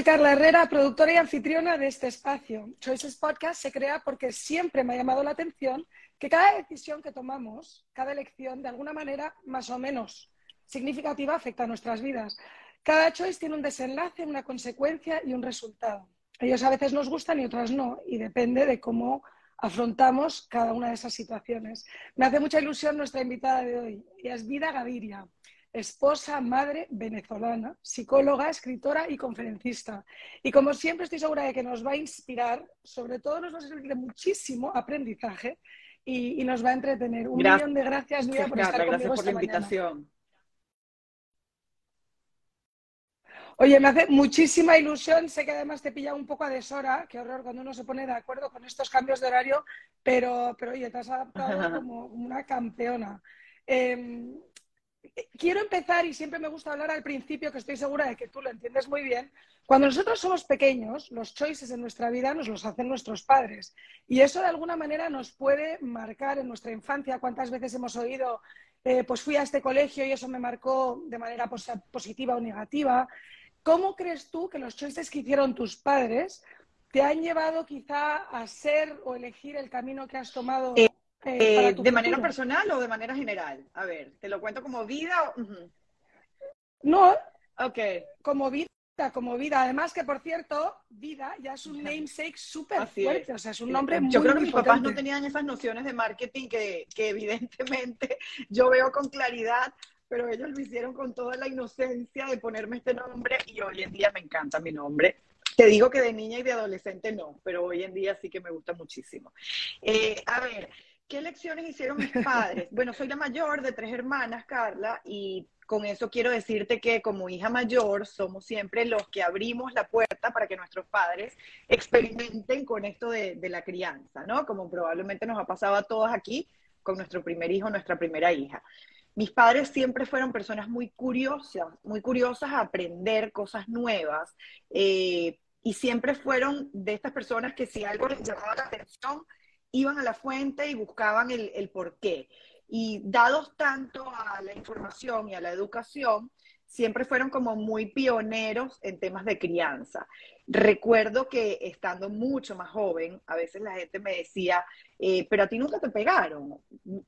Soy Carla Herrera, productora y anfitriona de este espacio. Choices Podcast se crea porque siempre me ha llamado la atención que cada decisión que tomamos, cada elección, de alguna manera más o menos significativa, afecta a nuestras vidas. Cada choice tiene un desenlace, una consecuencia y un resultado. Ellos a veces nos gustan y otras no, y depende de cómo afrontamos cada una de esas situaciones. Me hace mucha ilusión nuestra invitada de hoy, y es Vida Gaviria esposa, madre venezolana, psicóloga, escritora y conferencista. Y como siempre estoy segura de que nos va a inspirar, sobre todo nos va a servir de muchísimo aprendizaje y, nos va a entretener. Un millón de gracias, Vida, por estar Gracias por la invitación. Oye, me hace muchísima ilusión. Sé que además te pilla un poco a deshora. Qué horror cuando uno se pone de acuerdo con estos cambios de horario. Pero, pero oye, te has adaptado como una campeona. Em, quiero empezar, y siempre me gusta hablar al principio, que estoy segura de que tú lo entiendes muy bien. Cuando nosotros somos pequeños, los choices en nuestra vida nos los hacen nuestros padres. Y eso de alguna manera nos puede marcar en nuestra infancia. ¿Cuántas veces hemos oído, eh, pues fui a este colegio y eso me marcó de manera positiva o negativa? ¿Cómo crees tú que los choices que hicieron tus padres te han llevado quizá a ser o elegir el camino que has tomado? Eh, eh, ¿De manera personal o de manera general? A ver, ¿te lo cuento como vida? No, okay. como vida, como vida. Además que, por cierto, vida ya es un namesake súper fuerte, o sea, es un nombre muy Yo creo que mis papás no tenían esas nociones de marketing que, que evidentemente yo veo con claridad, pero ellos lo hicieron con toda la inocencia de ponerme este nombre y hoy en día me encanta mi nombre. Te digo que de niña y de adolescente no, pero hoy en día sí que me gusta muchísimo. Eh, a ver, ¿Qué lecciones hicieron mis padres? Bueno, soy la mayor de tres hermanas, Carla, y con eso quiero decirte que como hija mayor somos siempre los que abrimos la puerta para que nuestros padres experimenten con esto de, la crianza, ¿no? Como probablemente nos ha pasado a todos aquí con nuestro primer hijo, nuestra primera hija. Mis padres siempre fueron personas muy curiosas, muy curiosas a aprender cosas nuevas, eh, y siempre fueron de estas personas que si algo les llamaba la atención, iban a la fuente y buscaban el, el por qué. Y dados tanto a la información y a la educación, siempre fueron como muy pioneros en temas de crianza. Recuerdo que estando mucho más joven, a veces la gente me decía, eh, pero a ti nunca te pegaron.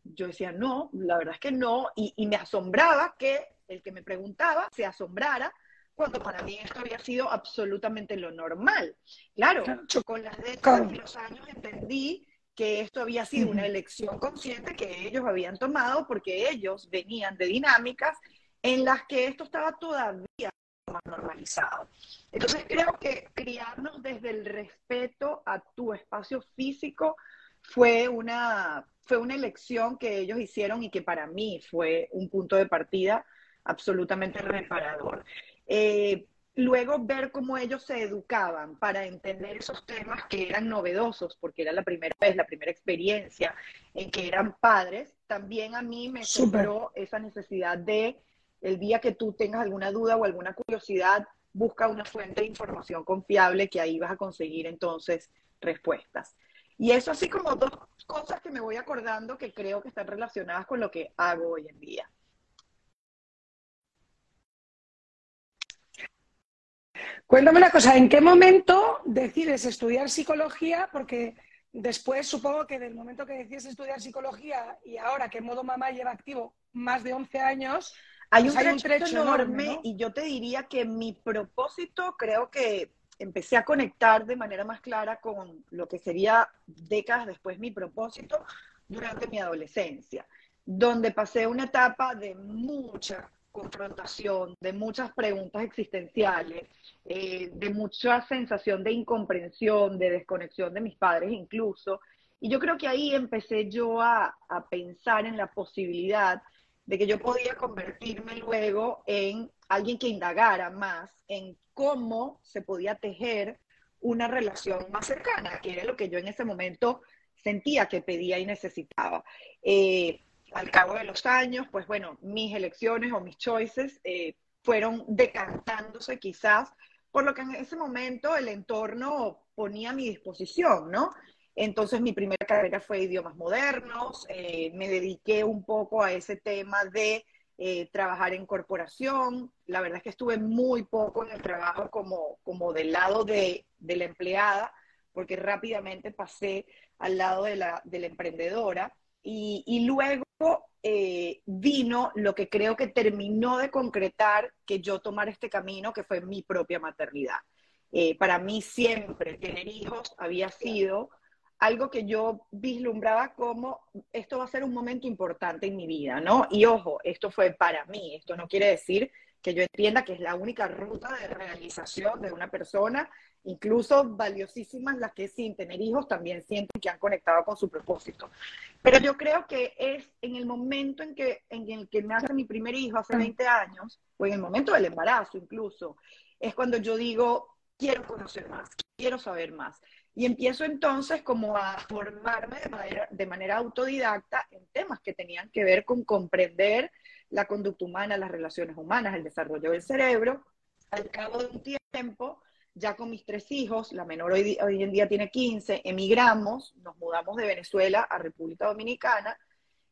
Yo decía, no, la verdad es que no, y, y me asombraba que el que me preguntaba se asombrara cuando para mí esto había sido absolutamente lo normal. Claro, con las décadas y los años entendí que esto había sido una elección consciente que ellos habían tomado porque ellos venían de dinámicas en las que esto estaba todavía más normalizado. Entonces creo que criarnos desde el respeto a tu espacio físico fue una, fue una elección que ellos hicieron y que para mí fue un punto de partida absolutamente reparador. Eh, luego ver cómo ellos se educaban para entender esos temas que eran novedosos, porque era la primera vez, la primera experiencia en que eran padres, también a mí me superó esa necesidad de, el día que tú tengas alguna duda o alguna curiosidad, busca una fuente de información confiable que ahí vas a conseguir entonces respuestas. Y eso así como dos cosas que me voy acordando que creo que están relacionadas con lo que hago hoy en día. Cuéntame una cosa, ¿en qué momento decides estudiar psicología? Porque después supongo que del momento que decides estudiar psicología y ahora que Modo Mamá lleva activo más de 11 años, hay un, pues trecho, enorme, y yo te diría que mi propósito creo que empecé a conectar de manera más clara con lo que sería décadas después mi propósito durante mi adolescencia, donde pasé una etapa de mucha confrontación, de muchas preguntas existenciales, eh, de mucha sensación de incomprensión, de desconexión de mis padres incluso. Y yo creo que ahí empecé yo a, a pensar en la posibilidad de que yo podía convertirme luego en alguien que indagara más en cómo se podía tejer una relación más cercana, que era lo que yo en ese momento sentía que pedía y necesitaba. Eh, al cabo de los años, pues bueno, mis elecciones o mis choices eh, fueron decantándose quizás por lo que en ese momento el entorno ponía a mi disposición, ¿no? Entonces mi primera carrera fue idiomas modernos, eh, me dediqué un poco a ese tema de eh, trabajar en corporación. La verdad es que estuve muy poco en el trabajo como, como del lado de, de la empleada, porque rápidamente pasé al lado de la, de la emprendedora. Y, y luego eh, vino lo que creo que terminó de concretar que yo tomara este camino, que fue mi propia maternidad. Eh, para mí siempre tener hijos había sido algo que yo vislumbraba como esto va a ser un momento importante en mi vida, ¿no? Y ojo, esto fue para mí, esto no quiere decir que yo entienda que es la única ruta de realización de una persona, incluso valiosísimas las que sin tener hijos también sienten que han conectado con su propósito. Pero yo creo que es en el momento en, que, en el que me hace mi primer hijo hace 20 años, o en el momento del embarazo incluso, es cuando yo digo, quiero conocer más, quiero saber más. Y empiezo entonces como a formarme de manera, de manera autodidacta en temas que tenían que ver con comprender la conducta humana, las relaciones humanas, el desarrollo del cerebro. Al cabo de un tiempo, ya con mis tres hijos, la menor hoy, en día tiene 15, emigramos, nos mudamos de Venezuela a República Dominicana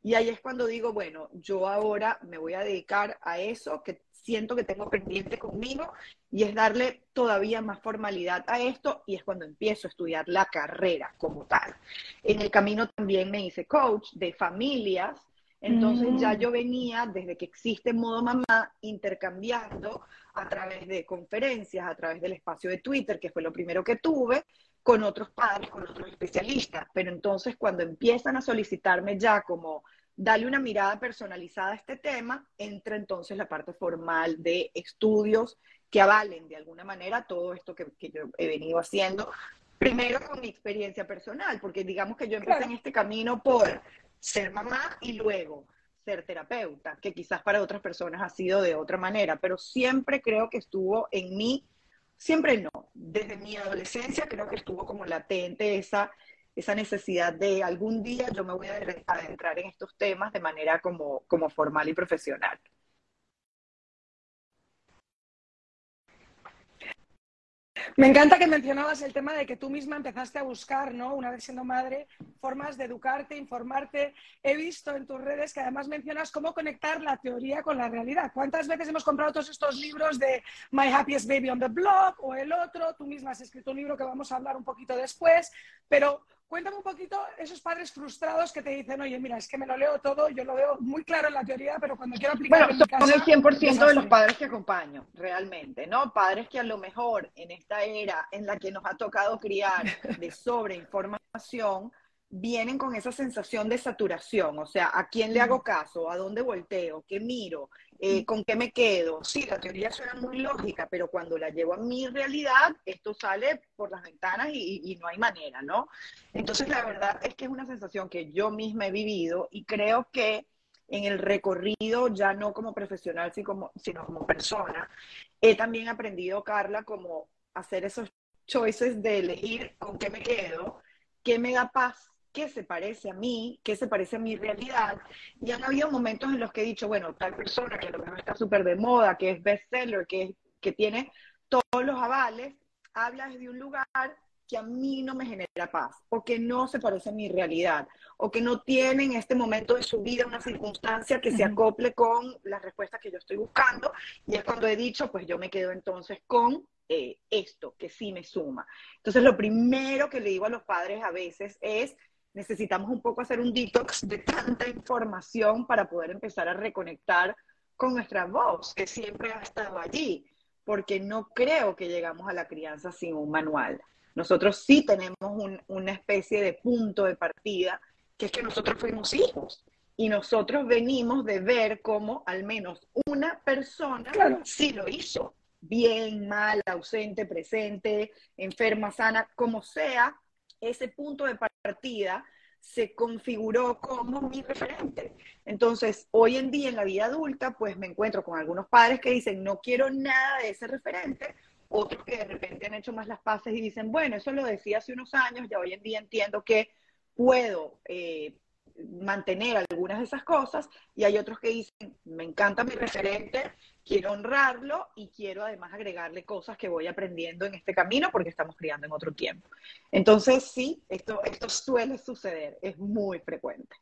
y ahí es cuando digo, bueno, yo ahora me voy a dedicar a eso que siento que tengo pendiente conmigo y es darle todavía más formalidad a esto y es cuando empiezo a estudiar la carrera como tal. En el camino también me hice coach de familias, entonces ya mm. yo venía desde que existe Modo Mamá intercambiando a través de conferencias, a través del espacio de Twitter, que fue lo primero que tuve, con otros padres, con otros especialistas. Pero entonces cuando empiezan a solicitarme ya como darle una mirada personalizada a este tema, entra entonces la parte formal de estudios que avalen de alguna manera todo esto que, yo he venido haciendo. Primero con mi experiencia personal, porque digamos que yo empecé en este camino por ser mamá y luego ser terapeuta, que quizás para otras personas ha sido de otra manera, pero siempre creo que estuvo en mí, siempre no, desde mi adolescencia creo que estuvo como latente esa esa necesidad de algún día yo me voy a adentrar en estos temas de manera como, como formal y profesional. Me encanta que mencionabas el tema de que tú misma empezaste a buscar, ¿no? Una vez siendo madre, formas de educarte, informarte. He visto en tus redes que además mencionas cómo conectar la teoría con la realidad. ¿Cuántas veces hemos comprado todos estos libros de My Happiest Baby on the Blog o el otro? Tú misma has escrito un libro que vamos a hablar un poquito después, pero Cuéntame un poquito esos padres frustrados que te dicen, oye, mira, es que me lo leo todo, yo lo veo muy claro en la teoría, pero cuando quiero aplicarlo bueno, en mi son el 100% de los padres que acompaño, realmente, ¿no? Padres que a lo mejor en esta era en la que nos ha tocado criar de sobreinformación, vienen con esa sensación de saturación, o sea, ¿a quién le hago caso? ¿A dónde volteo? ¿Qué miro? Eh, ¿Con qué me quedo? Sí, la teoría suena muy lógica, pero cuando la llevo a mi realidad, esto sale por las ventanas y, no hay manera, ¿no? Entonces, la verdad es que es una sensación que yo misma he vivido y creo que en el recorrido, ya no como profesional, sino como, sino como persona, he también aprendido, Carla, como hacer esos choices de elegir con qué me quedo, qué me da paz qué se parece a mí, qué se parece a mi realidad. Y han habido momentos en los que he dicho, bueno, tal persona que a lo mejor está súper de moda, que es bestseller, que, que tiene todos los avales, habla desde un lugar que a mí no me genera paz, o que no se parece a mi realidad, o que no tiene en este momento de su vida una circunstancia que se acople con las respuestas que yo estoy buscando. Y es cuando he dicho, pues yo me quedo entonces con eh, esto, que sí me suma. Entonces, lo primero que le digo a los padres a veces es, necesitamos un poco hacer un detox de tanta información para poder empezar a reconectar con nuestra voz, que siempre ha estado allí, porque no creo que llegamos a la crianza sin un manual. Nosotros sí tenemos una especie de punto de partida, que es que nosotros fuimos hijos y nosotros venimos de ver cómo al menos una persona sí lo hizo, bien, mal, ausente, presente, enferma, sana, como sea, ese punto de partida se configuró como mi referente. Entonces, hoy en día en la vida adulta, pues me encuentro con algunos padres que dicen, no quiero nada de ese referente, otros que de repente han hecho más las paces y dicen, bueno, eso lo decía hace unos años, ya hoy en día entiendo que puedo eh, mantener algunas de esas cosas, y hay otros que dicen, me encanta mi referente, quiero honrarlo y quiero además agregarle cosas que voy aprendiendo en este camino porque estamos criando en otro tiempo. Entonces, sí, esto, suele suceder, es muy frecuente.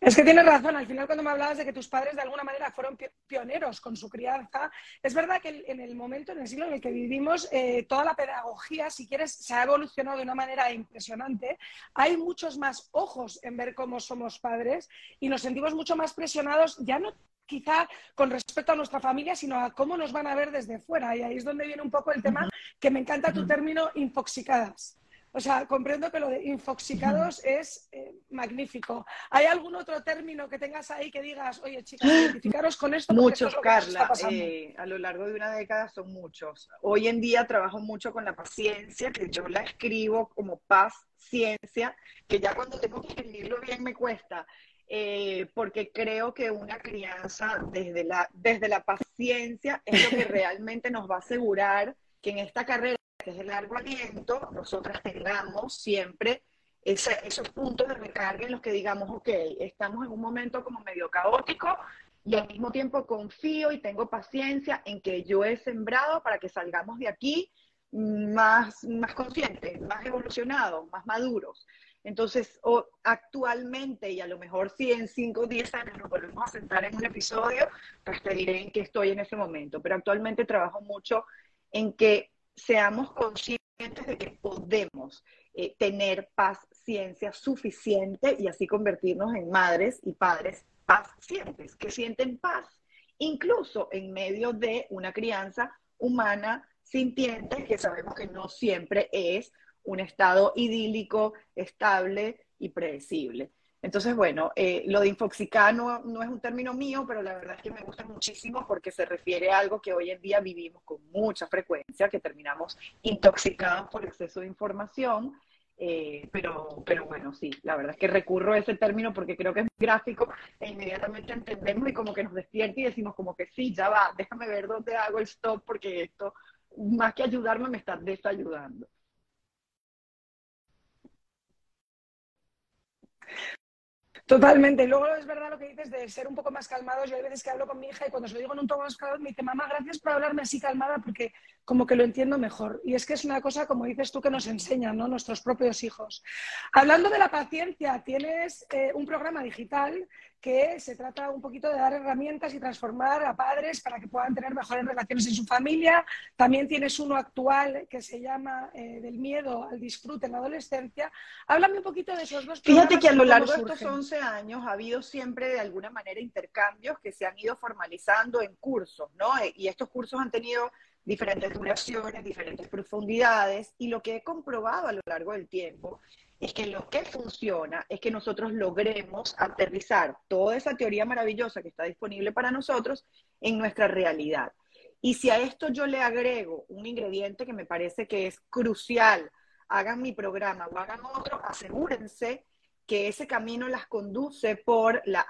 Es que tienes razón, al final cuando me hablabas de que tus padres de alguna manera fueron pioneros con su crianza, es verdad que en el momento, en el siglo en el que vivimos, eh, toda la pedagogía, si quieres, se ha evolucionado de una manera impresionante. Hay muchos más ojos en ver cómo somos padres y nos sentimos mucho más presionados, ya no quizá con respecto a nuestra familia, sino a cómo nos van a ver desde fuera. Y ahí es donde viene un poco el tema, que me encanta tu término, infoxicadas. O sea, comprendo que lo de infoxicados es eh, magnífico. ¿Hay algún otro término que tengas ahí que digas, oye, chicas, identificaros con esto? Muchos, Carla. Eh, a lo largo de una década son muchos. Hoy en día trabajo mucho con la paciencia, que yo la escribo como paz, ciencia, que ya cuando tengo que escribirlo bien me cuesta. Eh, porque creo que una crianza desde la, desde la paciencia es lo que realmente nos va a asegurar que en esta carrera que es el largo aliento, nosotras tengamos siempre esos puntos de recarga en los que digamos, ok, estamos en un momento como medio caótico y al mismo tiempo confío y tengo paciencia en que yo he sembrado para que salgamos de aquí más, más conscientes, más evolucionados, más maduros. Entonces, actualmente, y a lo mejor si en 5 o 10 años nos volvemos a sentar en un episodio, pues te diré en qué estoy en ese momento. Pero actualmente trabajo mucho en que seamos conscientes de que podemos eh, tener paciencia suficiente y así convertirnos en madres y padres pacientes, que sienten paz, incluso en medio de una crianza humana sintiente, que sabemos que no siempre es un estado idílico, estable y predecible. Entonces, bueno, eh, lo de infoxicada no, es un término mío, pero la verdad es que me gusta muchísimo porque se refiere a algo que hoy en día vivimos con mucha frecuencia, que terminamos intoxicados por exceso de información. Eh, pero, pero bueno, sí, la verdad es que recurro a ese término porque creo que es gráfico e inmediatamente entendemos y como que nos despierta y decimos como que sí, ya va, déjame ver dónde hago el stop porque esto, más que ayudarme, me está desayudando. Totalmente. Luego es verdad lo que dices de ser un poco más calmados. Yo hay veces que hablo con mi hija y cuando se lo digo en un tono más calmado me dice, mamá, gracias por hablarme así calmada porque como que lo entiendo mejor. Y es que es una cosa, como dices tú, que nos enseñan ¿no? nuestros propios hijos. Hablando de la paciencia, tienes eh, un programa digital que se trata un poquito de dar herramientas y transformar a padres para que puedan tener mejores relaciones en su familia. También tienes uno actual que se llama eh, Del miedo al disfrute en la adolescencia. Háblame un poquito de esos dos. Fíjate que a lo largo de estos 11 años ha habido siempre de alguna manera intercambios que se han ido formalizando en cursos, ¿no? Eh, y estos cursos han tenido diferentes duraciones, diferentes profundidades, y lo que he comprobado a lo largo del tiempo es que lo que funciona es que nosotros logremos aterrizar toda esa teoría maravillosa que está disponible para nosotros en nuestra realidad. Y si a esto yo le agrego un ingrediente que me parece que es crucial, hagan mi programa o hagan otro, asegúrense que ese camino las conduce por la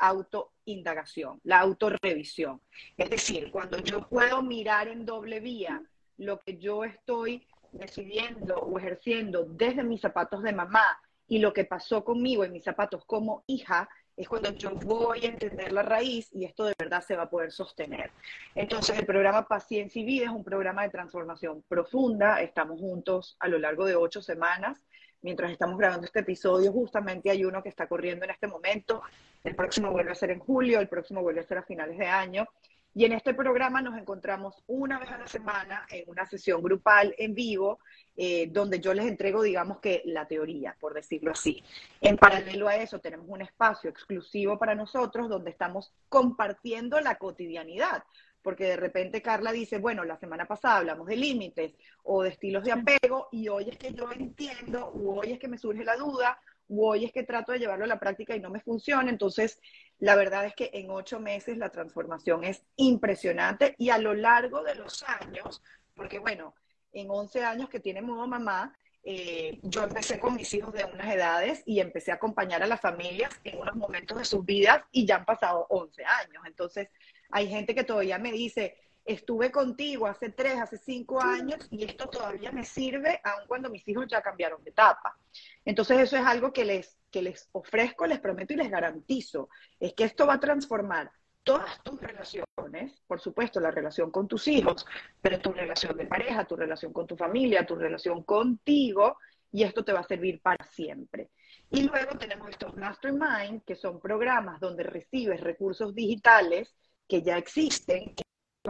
autoindagación, la autorrevisión. Es decir, cuando yo puedo mirar en doble vía lo que yo estoy decidiendo o ejerciendo desde mis zapatos de mamá y lo que pasó conmigo en mis zapatos como hija, es cuando yo voy a entender la raíz y esto de verdad se va a poder sostener. Entonces, el programa Paciencia y Vida es un programa de transformación profunda. Estamos juntos a lo largo de ocho semanas. Mientras estamos grabando este episodio, justamente hay uno que está corriendo en este momento. El próximo vuelve a ser en julio, el próximo vuelve a ser a finales de año. Y en este programa nos encontramos una vez a la semana en una sesión grupal en vivo, eh, donde yo les entrego, digamos que la teoría, por decirlo así. En paralelo a eso, tenemos un espacio exclusivo para nosotros donde estamos compartiendo la cotidianidad. Porque de repente Carla dice, bueno, la semana pasada hablamos de límites o de estilos de apego y hoy es que yo entiendo, o hoy es que me surge la duda, o hoy es que trato de llevarlo a la práctica y no me funciona. Entonces, la verdad es que en ocho meses la transformación es impresionante y a lo largo de los años, porque bueno, en 11 años que tiene modo mamá, eh, yo empecé con mis hijos de unas edades y empecé a acompañar a las familias en unos momentos de sus vidas y ya han pasado 11 años. Entonces, hay gente que todavía me dice, estuve contigo hace tres, hace cinco años y esto todavía me sirve aun cuando mis hijos ya cambiaron de etapa. Entonces eso es algo que les, que les ofrezco, les prometo y les garantizo, es que esto va a transformar todas tus relaciones, por supuesto la relación con tus hijos, pero tu relación de pareja, tu relación con tu familia, tu relación contigo, y esto te va a servir para siempre. Y luego tenemos estos Mastermind, que son programas donde recibes recursos digitales que ya existen,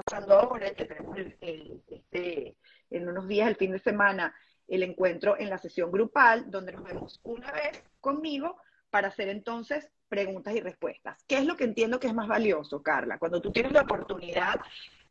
pasando ahora, que tenemos este, en unos días, el fin de semana, el encuentro en la sesión grupal, donde nos vemos una vez conmigo para hacer entonces preguntas y respuestas. ¿Qué es lo que entiendo que es más valioso, Carla? Cuando tú tienes la oportunidad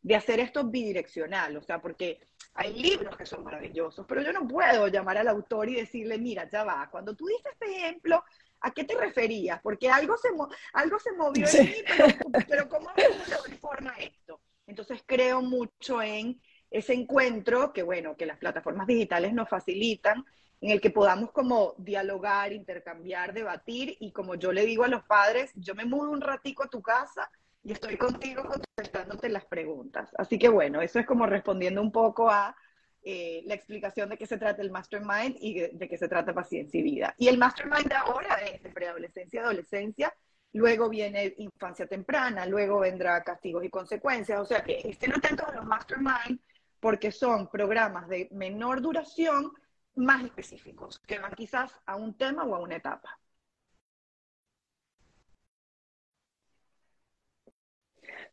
de hacer esto bidireccional, o sea, porque hay libros que son maravillosos, pero yo no puedo llamar al autor y decirle, mira, ya va, cuando tú diste este ejemplo, ¿a qué te referías? Porque algo se, algo se movió en mí, pero, pero ¿cómo se forma esto? Entonces creo mucho en ese encuentro que, bueno, que las plataformas digitales nos facilitan, en el que podamos como dialogar, intercambiar, debatir y como yo le digo a los padres, yo me mudo un ratico a tu casa y estoy contigo contestándote las preguntas. Así que bueno, eso es como respondiendo un poco a eh, la explicación de qué se trata el Mastermind y de, qué se trata paciencia y vida. Y el Mastermind de ahora es de preadolescencia, adolescencia, luego viene infancia temprana, luego vendrá castigos y consecuencias. O sea que estén atentos a los Mastermind porque son programas de menor duración más específicos, que van quizás a un tema o a una etapa.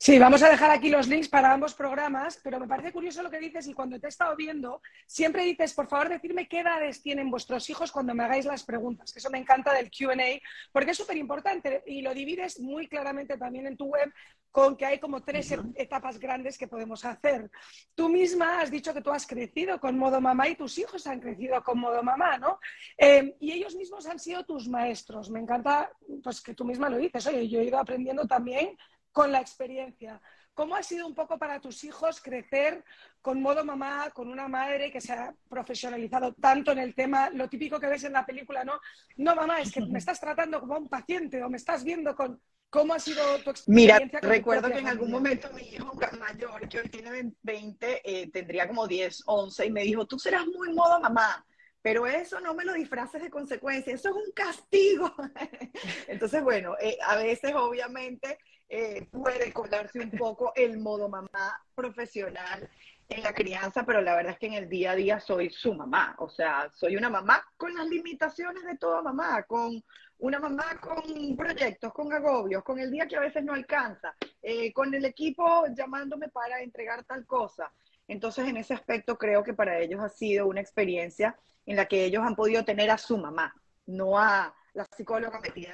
Sí, vamos a dejar aquí los links para ambos programas, pero me parece curioso lo que dices y cuando te he estado viendo, siempre dices, por favor, decirme qué edades tienen vuestros hijos cuando me hagáis las preguntas, que eso me encanta del QA, porque es súper importante y lo divides muy claramente también en tu web con que hay como tres etapas grandes que podemos hacer. Tú misma has dicho que tú has crecido con modo mamá y tus hijos han crecido con modo mamá, ¿no? Eh, y ellos mismos han sido tus maestros. Me encanta pues, que tú misma lo dices. Oye, yo he ido aprendiendo también con la experiencia. ¿Cómo ha sido un poco para tus hijos crecer con modo mamá, con una madre que se ha profesionalizado tanto en el tema, lo típico que ves en la película, ¿no? No, mamá, es que me estás tratando como un paciente o me estás viendo con... ¿Cómo ha sido tu experiencia? Mira, recuerdo que en algún momento mi hijo mayor, que hoy tiene 20, eh, tendría como 10, 11, y me dijo, tú serás muy modo mamá pero eso no me lo disfraces de consecuencia, eso es un castigo. Entonces, bueno, eh, a veces obviamente eh, puede colarse un poco el modo mamá profesional en la crianza, pero la verdad es que en el día a día soy su mamá, o sea, soy una mamá con las limitaciones de toda mamá, con una mamá con proyectos, con agobios, con el día que a veces no alcanza, eh, con el equipo llamándome para entregar tal cosa. Entonces, en ese aspecto creo que para ellos ha sido una experiencia en la que ellos han podido tener a su mamá, no a, la psicóloga metida,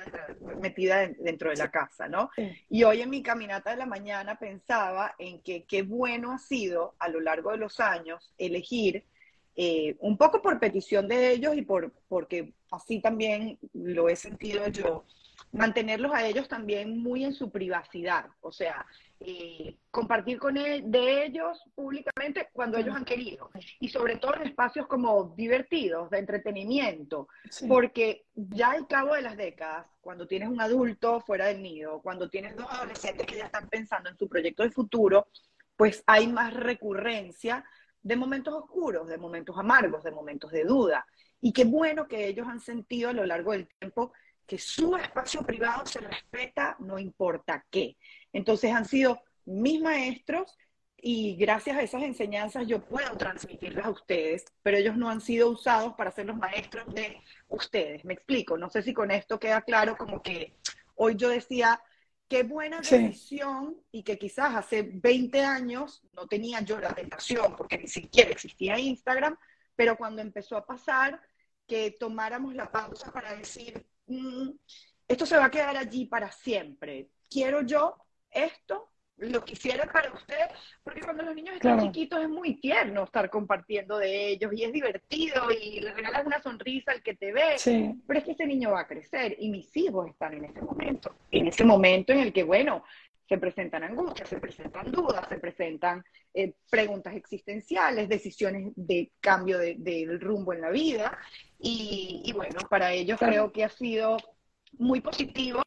metida dentro de la casa, ¿no? Y hoy en mi caminata de la mañana pensaba en que qué bueno ha sido a lo largo de los años elegir, eh, un poco por petición de ellos y por, porque así también lo he sentido yo, mantenerlos a ellos también muy en su privacidad, o sea, eh, compartir con él, de ellos públicamente cuando ellos han querido. Y sobre todo en espacios como divertidos, de entretenimiento, porque ya al cabo de las décadas, cuando tienes un adulto fuera del nido, cuando tienes dos adolescentes que ya están pensando en su proyecto de futuro, pues hay más recurrencia de momentos oscuros, de momentos amargos, de momentos de duda. Y qué bueno que ellos han sentido a lo largo del tiempo que su espacio privado se respeta no importa qué. Entonces han sido mis maestros y gracias a esas enseñanzas yo puedo transmitirlas a ustedes, pero ellos no han sido usados para ser los maestros de ustedes. Me explico, no sé si con esto queda claro como que hoy yo decía, qué buena decisión y que quizás hace 20 años no tenía yo la tentación porque ni siquiera existía Instagram, pero cuando empezó a pasar que tomáramos la pausa para decir, Mm, esto se va a quedar allí para siempre. Quiero yo esto, lo quisiera para usted, porque cuando los niños están chiquitos es muy tierno estar compartiendo de ellos y es divertido y le regalas una sonrisa al que te ve, pero es que ese niño va a crecer y mis hijos están en ese momento, en ese momento en el que, bueno, se presentan angustias, se presentan dudas, se presentan eh, preguntas existenciales, decisiones de cambio del de, rumbo en la vida. Y, bueno, para ellos creo que ha sido muy positivo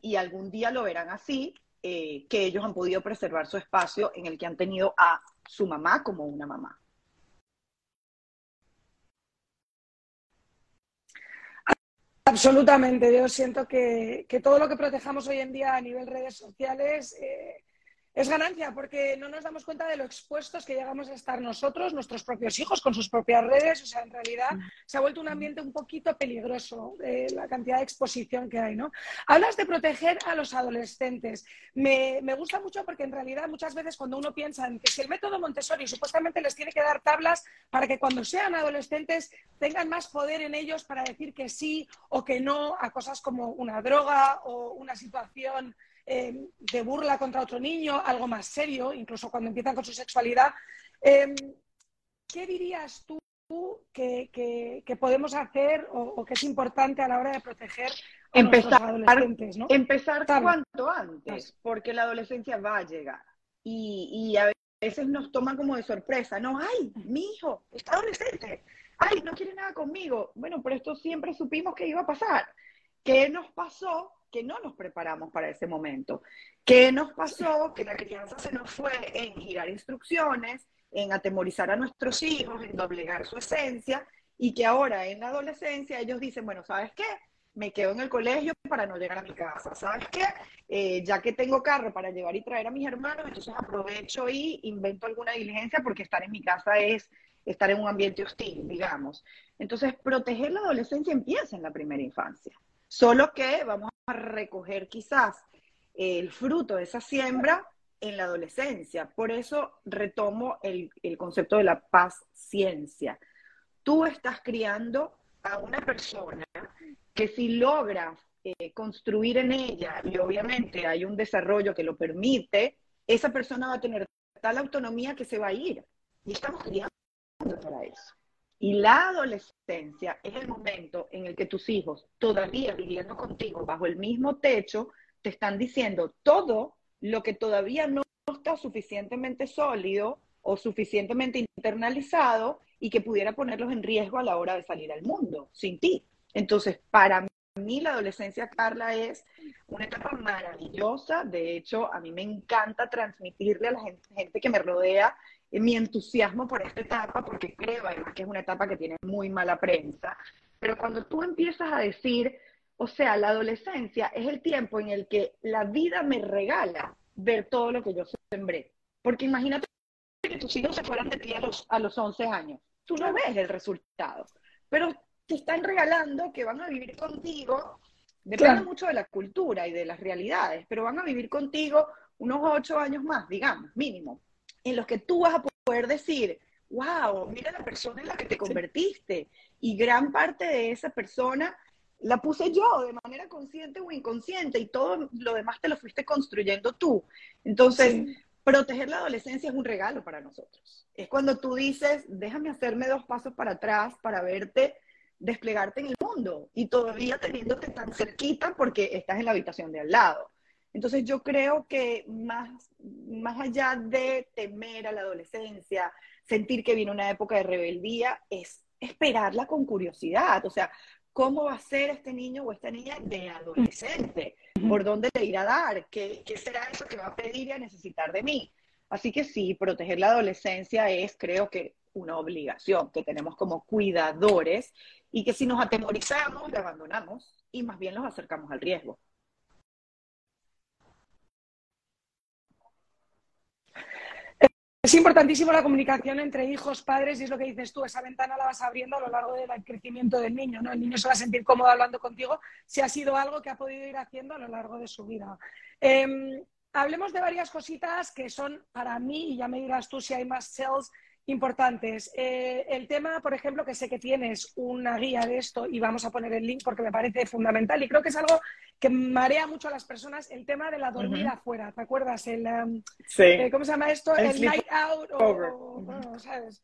y algún día lo verán así, eh, que ellos han podido preservar su espacio en el que han tenido a su mamá como una mamá. Absolutamente. Yo siento que, todo lo que protejamos hoy en día a nivel redes sociales eh, es ganancia porque no nos damos cuenta de lo expuestos que llegamos a estar nosotros, nuestros propios hijos, con sus propias redes. O sea, en realidad mm. se ha vuelto un ambiente un poquito peligroso de la cantidad de exposición que hay, ¿no? Hablas de proteger a los adolescentes. Me, me gusta mucho porque en realidad muchas veces cuando uno piensa en que si el método Montessori supuestamente les tiene que dar tablas para que cuando sean adolescentes tengan más poder en ellos para decir que sí o que no a cosas como una droga o una situación eh, de burla contra otro niño, algo más serio, incluso cuando empiezan con su sexualidad. Em, ¿Qué dirías tú que, podemos hacer o, que es importante a la hora de proteger a empezar, adolescentes? Empezar cuanto antes, porque la adolescencia va a llegar. Y, a veces nos toma como de sorpresa, no, ay, mi hijo está adolescente, ay, no quiere nada conmigo. Bueno, pero esto siempre supimos que iba a pasar. ¿Qué nos pasó? Que no nos preparamos para ese momento. ¿Qué nos pasó? Que la crianza se nos fue en girar instrucciones, en atemorizar a nuestros hijos, en doblegar su esencia, y que ahora en la adolescencia ellos dicen, bueno, ¿sabes qué? Me quedo en el colegio para no llegar a mi casa. ¿Sabes qué? Eh, ya que tengo carro para llevar y traer a mis hermanos, entonces aprovecho y invento alguna diligencia porque estar en mi casa es estar en un ambiente hostil, digamos. Entonces, proteger la adolescencia empieza en la primera infancia. Solo que vamos a recoger quizás el fruto de esa siembra en la adolescencia. Por eso retomo el, concepto de la paciencia. Tú estás criando a una persona que si logras eh, construir en ella, y obviamente hay un desarrollo que lo permite, esa persona va a tener tal autonomía que se va a ir. Y estamos criando para eso. Y la adolescencia es el momento en el que tus hijos, todavía viviendo contigo bajo el mismo techo, te están diciendo todo lo que todavía no está suficientemente sólido o suficientemente internalizado y que pudiera ponerlos en riesgo a la hora de salir al mundo sin ti. Entonces, para mí la adolescencia, Carla, es una etapa maravillosa. De hecho, a mí me encanta transmitirle a la gente que me rodea mi entusiasmo por esta etapa, porque creo además que es una etapa que tiene muy mala prensa, pero cuando tú empiezas a decir, o sea, la adolescencia es el tiempo en el que la vida me regala ver todo lo que yo sembré. Porque imagínate que tus hijos se fueran de ti a los, a los 11 años. Tú no ves el resultado, pero te están regalando que van a vivir contigo. Depende mucho de la cultura y de las realidades, pero van a vivir contigo unos 8 años más, digamos, mínimo en los que tú vas a poder decir, wow, mira la persona en la que te convertiste. Y gran parte de esa persona la puse yo de manera consciente o inconsciente y todo lo demás te lo fuiste construyendo tú. Entonces, proteger la adolescencia es un regalo para nosotros. Es cuando tú dices, déjame hacerme dos pasos para atrás para verte desplegarte en el mundo y todavía teniéndote tan cerquita porque estás en la habitación de al lado. Entonces yo creo que más, más allá de temer a la adolescencia, sentir que viene una época de rebeldía, es esperarla con curiosidad. O sea, ¿cómo va a ser este niño o esta niña de adolescente? ¿Por dónde le irá a dar? ¿Qué, ¿Qué será eso que va a pedir y a necesitar de mí? Así que sí, proteger la adolescencia es, creo que, una obligación que tenemos como cuidadores y que si nos atemorizamos, la abandonamos y más bien los acercamos al riesgo. Es importantísimo la comunicación entre hijos, padres, y es lo que dices tú, esa ventana la vas abriendo a lo largo del crecimiento del niño, ¿no? El niño se va a sentir cómodo hablando contigo si ha sido algo que ha podido ir haciendo a lo largo de su vida. Em, hablemos de varias cositas que son para mí, y ya me dirás tú si hay más cells importantes. Eh, el tema, por ejemplo, que sé que tienes una guía de esto y vamos a poner el link porque me parece fundamental y creo que es algo que marea mucho a las personas, el tema de la dormida afuera. ¿Te acuerdas? El, um, eh, ¿Cómo se llama esto? El, night out o, ¿sabes?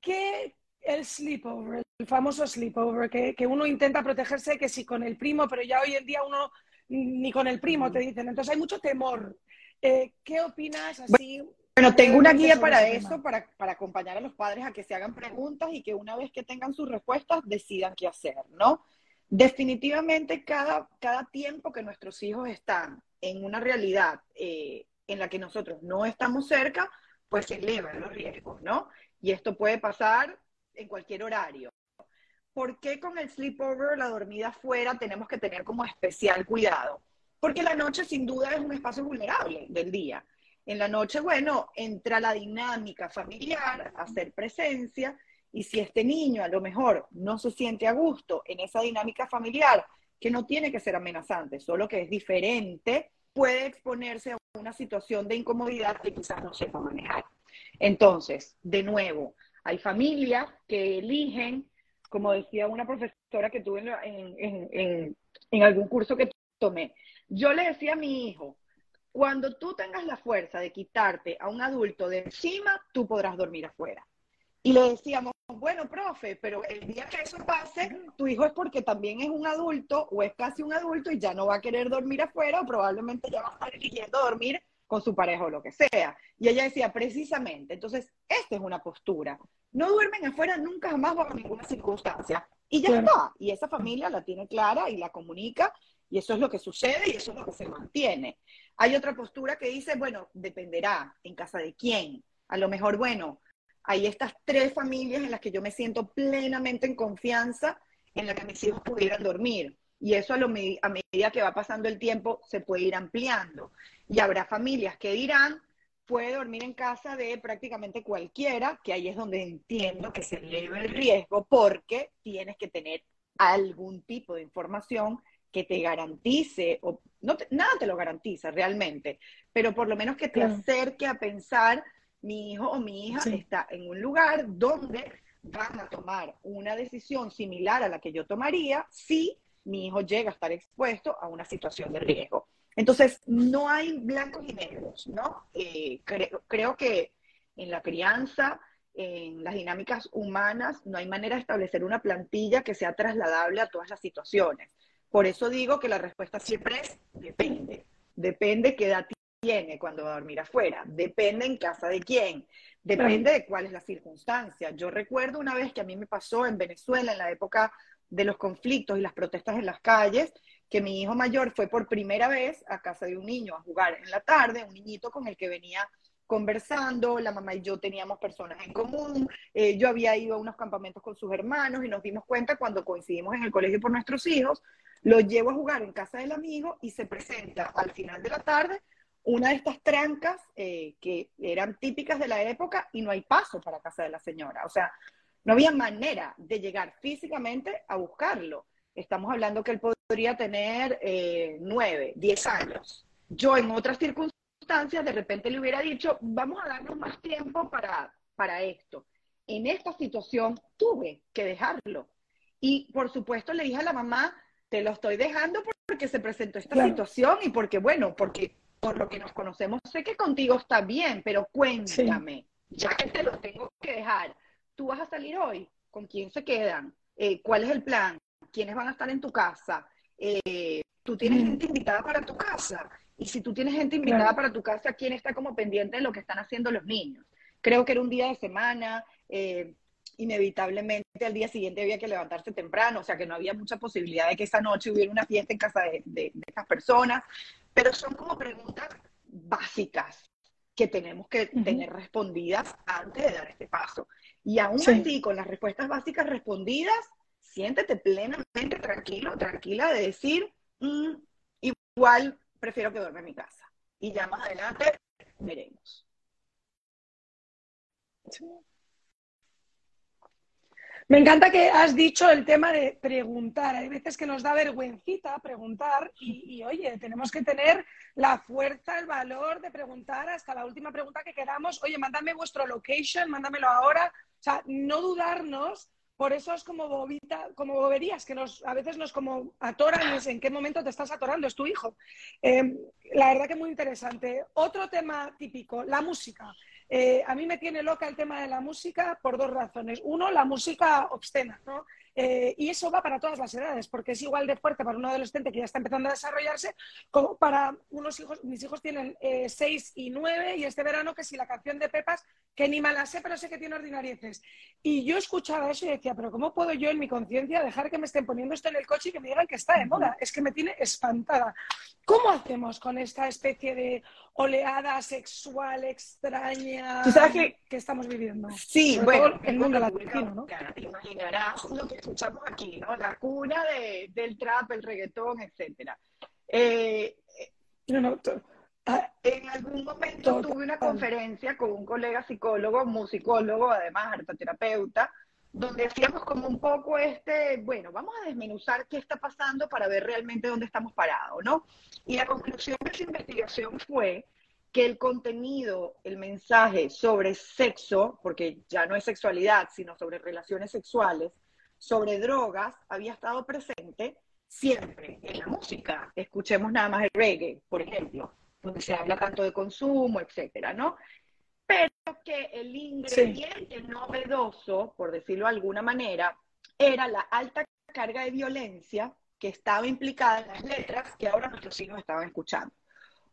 ¿Qué, el sleepover, el famoso sleepover, que, que, uno intenta protegerse que si con el primo, pero ya hoy en día uno ni con el primo te dicen. Entonces hay mucho temor. Eh, ¿Qué opinas así? Bueno, tengo una guía para eso, para, para, acompañar a los padres a que se hagan preguntas y que una vez que tengan sus respuestas decidan qué hacer, ¿no? Definitivamente cada, cada tiempo que nuestros hijos están en una realidad eh, en la que nosotros no estamos cerca, pues se elevan los riesgos, ¿no? Y esto puede pasar en cualquier horario. ¿Por qué con el sleepover, la dormida afuera, tenemos que tener como especial cuidado? Porque la noche sin duda es un espacio vulnerable del día. En la noche, bueno, entra la dinámica familiar, hacer presencia, y si este niño a lo mejor no se siente a gusto en esa dinámica familiar, que no tiene que ser amenazante, solo que es diferente, puede exponerse a una situación de incomodidad que quizás no sepa manejar. Entonces, de nuevo, hay familias que eligen, como decía una profesora que tuve en, en algún curso que tomé, yo le decía a mi hijo, cuando tú tengas la fuerza de quitarte a un adulto de encima, tú podrás dormir afuera. Y le decíamos, bueno, profe, pero el día que eso pase, tu hijo es porque también es un adulto o es casi un adulto y ya no va a querer dormir afuera o probablemente ya va a estar eligiendo dormir con su pareja o lo que sea. Y ella decía, precisamente, entonces, esta es una postura. No duermen afuera nunca jamás bajo ninguna circunstancia. Y ya está. Y esa familia la tiene clara y la comunica y eso es lo que sucede y eso es lo que se mantiene. Hay otra postura que dice, bueno, dependerá en casa de quién. A lo mejor, bueno, hay estas tres familias en las que yo me siento plenamente en confianza en las que mis hijos pudieran dormir. Y eso a, lo, a medida que va pasando el tiempo se puede ir ampliando. Y habrá familias que dirán, puede dormir en casa de prácticamente cualquiera, que ahí es donde entiendo que se eleva el riesgo porque tienes que tener algún tipo de información que te garantice, o no nada te lo garantiza realmente, pero por lo menos que te acerque a pensar, mi hijo o mi hija está en un lugar donde van a tomar una decisión similar a la que yo tomaría si mi hijo llega a estar expuesto a una situación de riesgo. Entonces, no hay blancos y negros, ¿no? Eh, creo que en la crianza, en las dinámicas humanas, no hay manera de establecer una plantilla que sea trasladable a todas las situaciones. Por eso digo que la respuesta siempre es depende. Depende qué edad tiene cuando va a dormir afuera. Depende en casa de quién. Depende de cuál es la circunstancia. Yo recuerdo una vez que a mí me pasó en Venezuela, en la época de los conflictos y las protestas en las calles, que mi hijo mayor fue por primera vez a casa de un niño a jugar en la tarde, un niñito con el que venía conversando, la mamá y yo teníamos personas en común, eh, yo había ido a unos campamentos con sus hermanos y nos dimos cuenta cuando coincidimos en el colegio por nuestros hijos, lo llevo a jugar en casa del amigo y se presenta al final de la tarde una de estas trancas eh, que eran típicas de la época y no hay paso para casa de la señora. O sea, no había manera de llegar físicamente a buscarlo. Estamos hablando que él podría tener eh, nueve, diez años. Yo en otras circunstancias de repente le hubiera dicho, vamos a darnos más tiempo para, para esto. En esta situación tuve que dejarlo. Y por supuesto le dije a la mamá, te lo estoy dejando porque se presentó esta situación y porque, bueno, porque por lo que nos conocemos, sé que contigo está bien, pero cuéntame, ya que te lo tengo que dejar, ¿tú vas a salir hoy? ¿Con quién se quedan? Eh, ¿Cuál es el plan? ¿Quiénes van a estar en tu casa? Eh, ¿Tú tienes gente invitada para tu casa? Y si tú tienes gente invitada para tu casa, ¿quién está como pendiente de lo que están haciendo los niños? Creo que era un día de semana, eh, inevitablemente al día siguiente había que levantarse temprano, o sea que no había mucha posibilidad de que esa noche hubiera una fiesta en casa de, de, estas personas, pero son como preguntas básicas que tenemos que tener respondidas antes de dar este paso. Y aún así, con las respuestas básicas respondidas, siéntete plenamente tranquilo, tranquila de decir, mm, igual prefiero que duerme en mi casa. Y ya más adelante veremos. Me encanta que has dicho el tema de preguntar. Hay veces que nos da vergüencita preguntar y, oye, tenemos que tener la fuerza, el valor de preguntar hasta la última pregunta que queramos. Oye, mándame vuestro location, mándamelo ahora. O sea, no dudarnos. Por eso es como bobita, como boberías, que nos, a veces nos como atoran es en qué momento te estás atorando, es tu hijo. Eh, la verdad que muy interesante. Otro tema típico, la música. Eh, a mí me tiene loca el tema de la música por dos razones. Uno, la música obscena, ¿no? Eh, y eso va para todas las edades, porque es igual de fuerte para un adolescente que ya está empezando a desarrollarse como para unos hijos. Mis hijos tienen eh, seis y nueve y este verano que si la canción de Pepas, que ni me la sé, pero sé que tiene ordinarieces. Y yo escuchaba eso y decía, pero ¿cómo puedo yo en mi conciencia dejar que me estén poniendo esto en el coche y que me digan que está de moda? Es que me tiene espantada. ¿Cómo hacemos con esta especie de oleada sexual extraña que, estamos viviendo? Sí, bueno, el mundo latino, ¿no? Te imaginarás lo que escuchamos aquí, ¿no? La cuna de, del trap, el reggaetón, etcétera. Eh, no, Ah, en algún momento tuve una conferencia con un colega psicólogo, musicólogo, además artoterapeuta, donde hacíamos como un poco este, bueno, vamos a desmenuzar qué está pasando para ver realmente dónde estamos parados, ¿no? Y la conclusión de esa investigación fue que el contenido, el mensaje sobre sexo, porque ya no es sexualidad, sino sobre relaciones sexuales, sobre drogas, había estado presente siempre en la música. Escuchemos nada más el reggae, por ejemplo, donde se habla tanto de consumo, etcétera, ¿no? Pero que el ingrediente novedoso, por decirlo de alguna manera, era la alta carga de violencia que estaba implicada en las letras que ahora nuestros hijos estaban escuchando.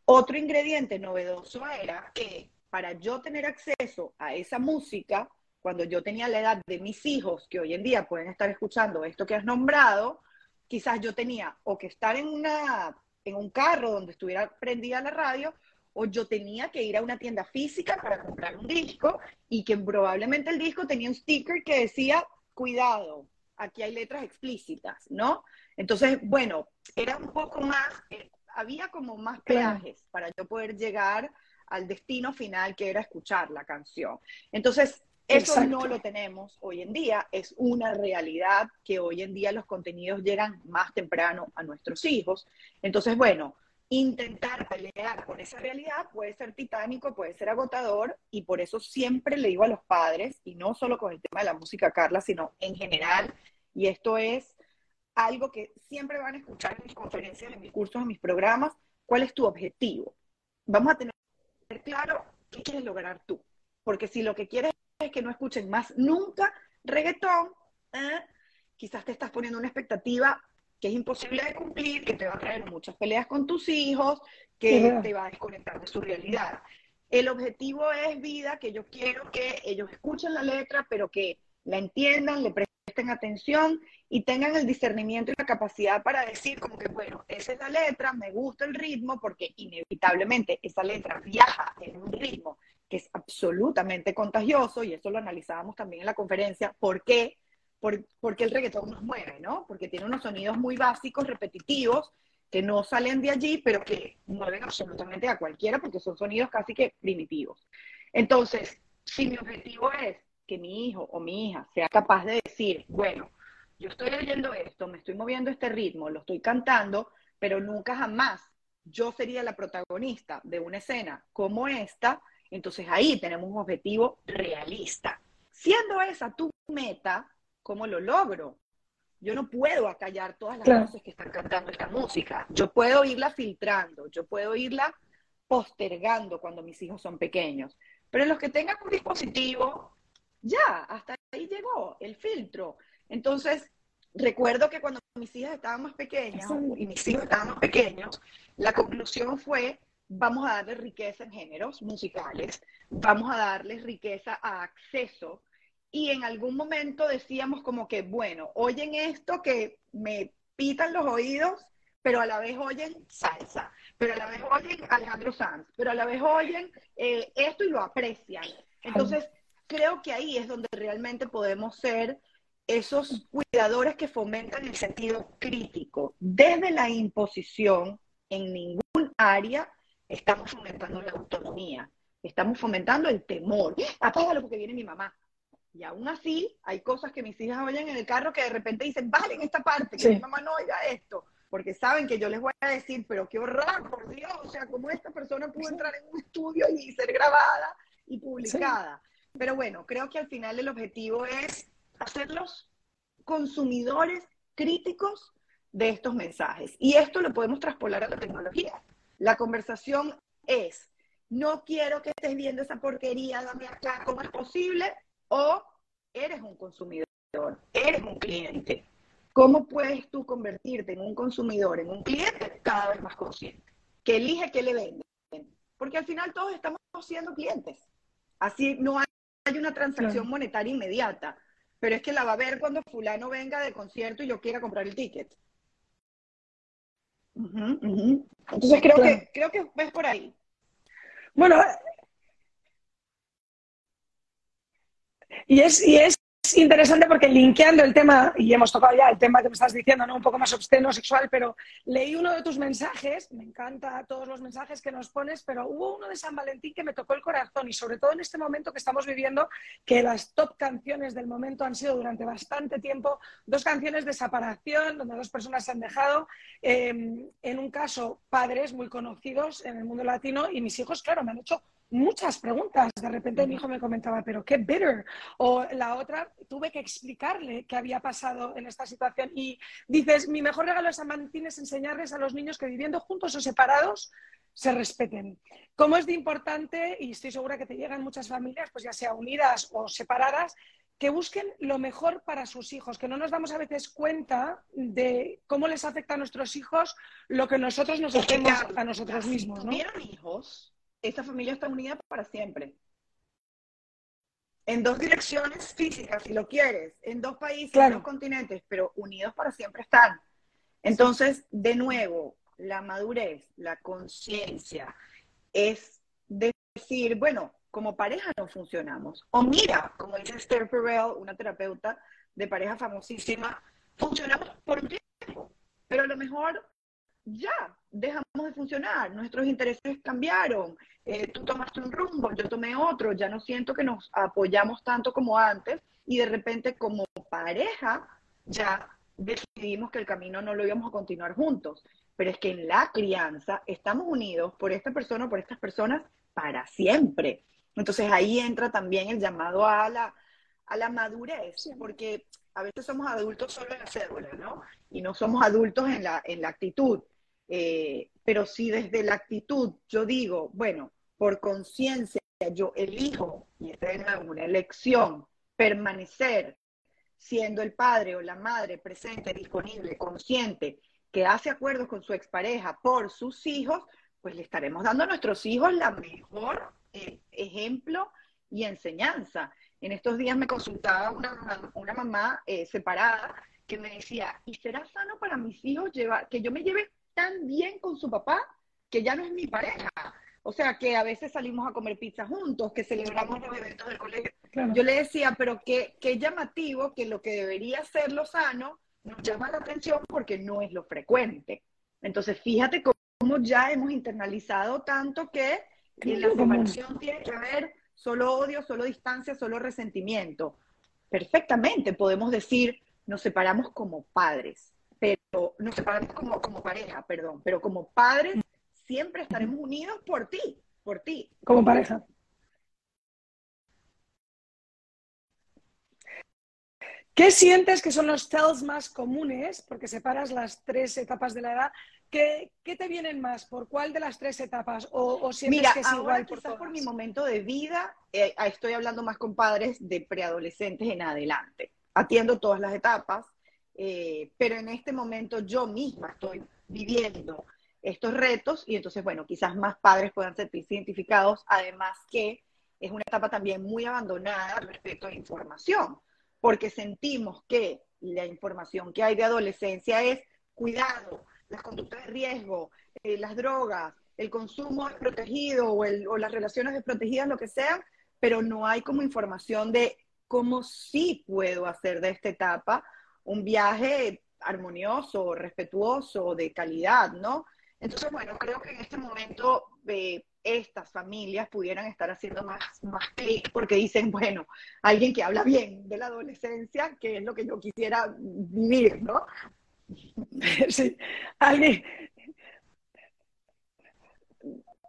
Otro ingrediente novedoso era que para yo tener acceso a esa música, cuando yo tenía la edad de mis hijos, que hoy en día pueden estar escuchando esto que has nombrado, quizás yo tenía o que estar en, una, en un carro donde estuviera prendida la radio, o yo tenía que ir a una tienda física para comprar un disco y que probablemente el disco tenía un sticker que decía, cuidado, aquí hay letras explícitas, ¿no? Entonces, bueno, era un poco más, eh, había como más peajes para yo poder llegar al destino final que era escuchar la canción. Entonces, eso no lo tenemos hoy en día, es una realidad que hoy en día los contenidos llegan más temprano a nuestros hijos. Entonces, bueno, intentar pelear con esa realidad puede ser titánico, puede ser agotador y por eso siempre le digo a los padres, y no solo con el tema de la música, Carla, sino en general, y esto es algo que siempre van a escuchar en mis conferencias, en mis cursos, en mis programas, ¿cuál es tu objetivo? Vamos a tener claro qué quieres lograr tú, porque si lo que quieres es que no escuchen más nunca reggaetón, ¿eh? quizás te estás poniendo una expectativa que es imposible de cumplir, que te va a traer muchas peleas con tus hijos, que te va a desconectar de su realidad. El objetivo es vida, que yo quiero que ellos escuchen la letra, pero que la entiendan, le presten atención y tengan el discernimiento y la capacidad para decir como que, bueno, esa es la letra, me gusta el ritmo, porque inevitablemente esa letra viaja en un ritmo que es absolutamente contagioso, y eso lo analizábamos también en la conferencia, ¿por qué? porque el reggaetón nos mueve, ¿no? Porque tiene unos sonidos muy básicos, repetitivos, que no salen de allí, pero que mueven absolutamente a cualquiera porque son sonidos casi que primitivos. Entonces, si mi objetivo es que mi hijo o mi hija sea capaz de decir, bueno, yo estoy leyendo esto, me estoy moviendo este ritmo, lo estoy cantando, pero nunca jamás yo sería la protagonista de una escena como esta, entonces ahí tenemos un objetivo realista. Siendo esa tu meta, ¿cómo lo logro? Yo no puedo acallar todas las voces que están cantando esta música. Yo puedo irla filtrando, yo puedo irla postergando cuando mis hijos son pequeños. Pero los que tengan un dispositivo, ya, hasta ahí llegó el filtro. Entonces, recuerdo que cuando mis hijas estaban más pequeñas y mis hijos estaban más pequeños, la conclusión fue, vamos a darles riqueza en géneros musicales, vamos a darles riqueza a acceso y en algún momento decíamos como que, bueno, oyen esto que me pitan los oídos, pero a la vez oyen salsa, pero a la vez oyen Alejandro Sanz, pero a la vez oyen eh, esto y lo aprecian. Entonces, creo que ahí es donde realmente podemos ser esos cuidadores que fomentan el sentido crítico. Desde la imposición, en ningún área estamos fomentando la autonomía, estamos fomentando el temor. Apágalo porque viene mi mamá. Y aún así, hay cosas que mis hijas oyen en el carro que de repente dicen, vale, en esta parte, que mi mamá no oiga esto, porque saben que yo les voy a decir, pero qué horror, por Dios, o sea, cómo esta persona pudo entrar en un estudio y ser grabada y publicada. Pero bueno, creo que al final el objetivo es hacerlos consumidores críticos de estos mensajes. Y esto lo podemos traspolar a la tecnología. La conversación es, no quiero que estés viendo esa porquería, dame acá, ¿cómo es posible? o eres un consumidor, eres un cliente. ¿Cómo puedes tú convertirte en un consumidor, en un cliente cada vez más consciente? Que elige qué le venden. Porque al final todos estamos siendo clientes. Así no hay, una transacción monetaria inmediata, pero es que la va a ver cuando fulano venga de concierto y yo quiera comprar el ticket. Entonces creo que creo que ves por ahí. Bueno, Y es, y es interesante porque linkeando el tema, y hemos tocado ya el tema que me estás diciendo, ¿no? un poco más obsceno, sexual, pero leí uno de tus mensajes, me encanta todos los mensajes que nos pones, pero hubo uno de San Valentín que me tocó el corazón y sobre todo en este momento que estamos viviendo, que las top canciones del momento han sido durante bastante tiempo dos canciones de separación, donde dos personas se han dejado, em, en un caso padres muy conocidos en el mundo latino y mis hijos, claro, me han hecho muchas preguntas. De repente mi hijo me comentaba, pero qué bitter. O la otra, tuve que explicarle qué había pasado en esta situación. Y dices, mi mejor regalo de San Valentín es enseñarles a los niños que viviendo juntos o separados se respeten. ¿Cómo es de importante, y estoy segura que te llegan muchas familias, pues ya sea unidas o separadas, que busquen lo mejor para sus hijos, que no nos damos a veces cuenta de cómo les afecta a nuestros hijos lo que nosotros nos hacemos a nosotros mismos. ¿no? hijos, esta familia está unida para siempre. En dos direcciones físicas, si lo quieres, en dos países, en dos continentes, pero unidos para siempre están. Entonces, de nuevo, la madurez, la conciencia, es decir, bueno, como pareja no funcionamos. O mira, como dice Esther Perel, una terapeuta de pareja famosísima, funcionamos por un tiempo, pero a lo mejor ya dejamos de funcionar, nuestros intereses cambiaron, eh, tú tomaste un rumbo, yo tomé otro, ya no siento que nos apoyamos tanto como antes y de repente como pareja ya decidimos que el camino no lo íbamos a continuar juntos. Pero es que en la crianza estamos unidos por esta persona o por estas personas para siempre. Entonces ahí entra también el llamado a la, a la madurez, porque a veces somos adultos solo en la cédula, ¿no? Y no somos adultos en la, en la actitud. Eh, pero si desde la actitud yo digo, bueno, por conciencia yo elijo, y esta es una elección, permanecer siendo el padre o la madre presente, disponible, consciente, que hace acuerdos con su expareja por sus hijos, pues le estaremos dando a nuestros hijos la mejor eh, ejemplo y enseñanza. En estos días me consultaba una, una mamá eh, separada que me decía, ¿y será sano para mis hijos llevar, que yo me lleve tan bien con su papá que ya no es mi pareja. O sea, que a veces salimos a comer pizza juntos, que celebramos los eventos del colegio. Yo le decía, pero qué, qué llamativo que lo que debería ser lo sano nos llama la atención porque no es lo frecuente. Entonces, fíjate cómo ya hemos internalizado tanto que en la separación tiene que haber solo odio, solo distancia, solo resentimiento. Perfectamente podemos decir, nos separamos como padres pero nos separamos como, como pareja, perdón, pero como padres siempre estaremos unidos por ti, por ti. Como pareja. ¿Qué sientes que son los tells más comunes? Porque separas las tres etapas de la edad. ¿Qué, qué te vienen más? ¿Por cuál de las tres etapas? ¿O, o sientes Mira, que es ahora igual por quizás por mi momento de vida, eh, estoy hablando más con padres de preadolescentes en adelante. Atiendo todas las etapas, eh, pero en este momento yo misma estoy viviendo estos retos y entonces, bueno, quizás más padres puedan sentirse identificados, además que es una etapa también muy abandonada respecto a información, porque sentimos que la información que hay de adolescencia es cuidado, las conductas de riesgo, eh, las drogas, el consumo desprotegido o, o las relaciones desprotegidas, lo que sea, pero no hay como información de cómo sí puedo hacer de esta etapa un viaje armonioso, respetuoso, de calidad, ¿no? Entonces, bueno, creo que en este momento eh, estas familias pudieran estar haciendo más, más clic porque dicen, bueno, alguien que habla bien de la adolescencia, que es lo que yo quisiera vivir, ¿no? Sí, alguien,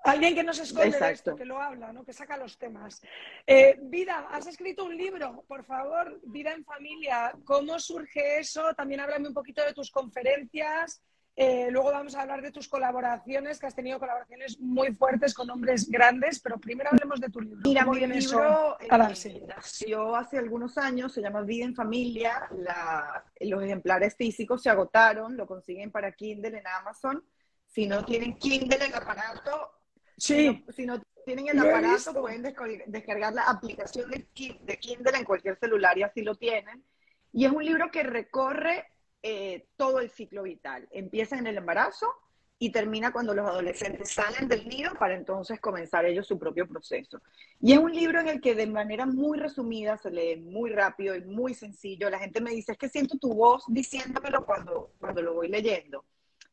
Alguien que no se esconde de esto, que lo habla, ¿no? que saca los temas. Eh, Vida, has escrito un libro, por favor, Vida en Familia. ¿Cómo surge eso? También háblame un poquito de tus conferencias. Eh, luego vamos a hablar de tus colaboraciones, que has tenido colaboraciones muy fuertes con hombres grandes, pero primero hablemos de tu libro. Mira, mi libro eh, nació hace algunos años, se llama Vida en Familia. los ejemplares físicos se agotaron, lo consiguen para Kindle en Amazon. Si no tienen Kindle en el aparato, Sí. Si no, tienen el aparato, pueden descargar la aplicación de, Kindle en cualquier celular y así lo tienen. Y es un libro que recorre eh, todo el ciclo vital. Empieza en el embarazo y termina cuando los adolescentes salen del nido para entonces comenzar ellos su propio proceso. Y es un libro en el que de manera muy resumida se lee muy rápido y muy sencillo. La gente me dice, es que siento tu voz diciéndomelo cuando, cuando lo voy leyendo.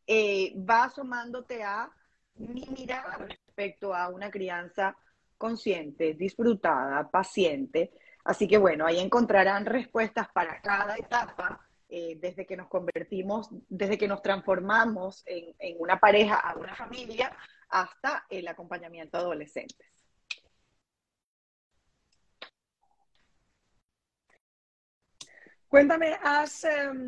Eh, va asomándote a mi mirada respecto a una crianza consciente, disfrutada, paciente. Así que bueno, ahí encontrarán respuestas para cada etapa, eh, desde que nos convertimos, desde que nos transformamos en, en una pareja a una familia, hasta el acompañamiento a adolescentes. Cuéntame, has, em,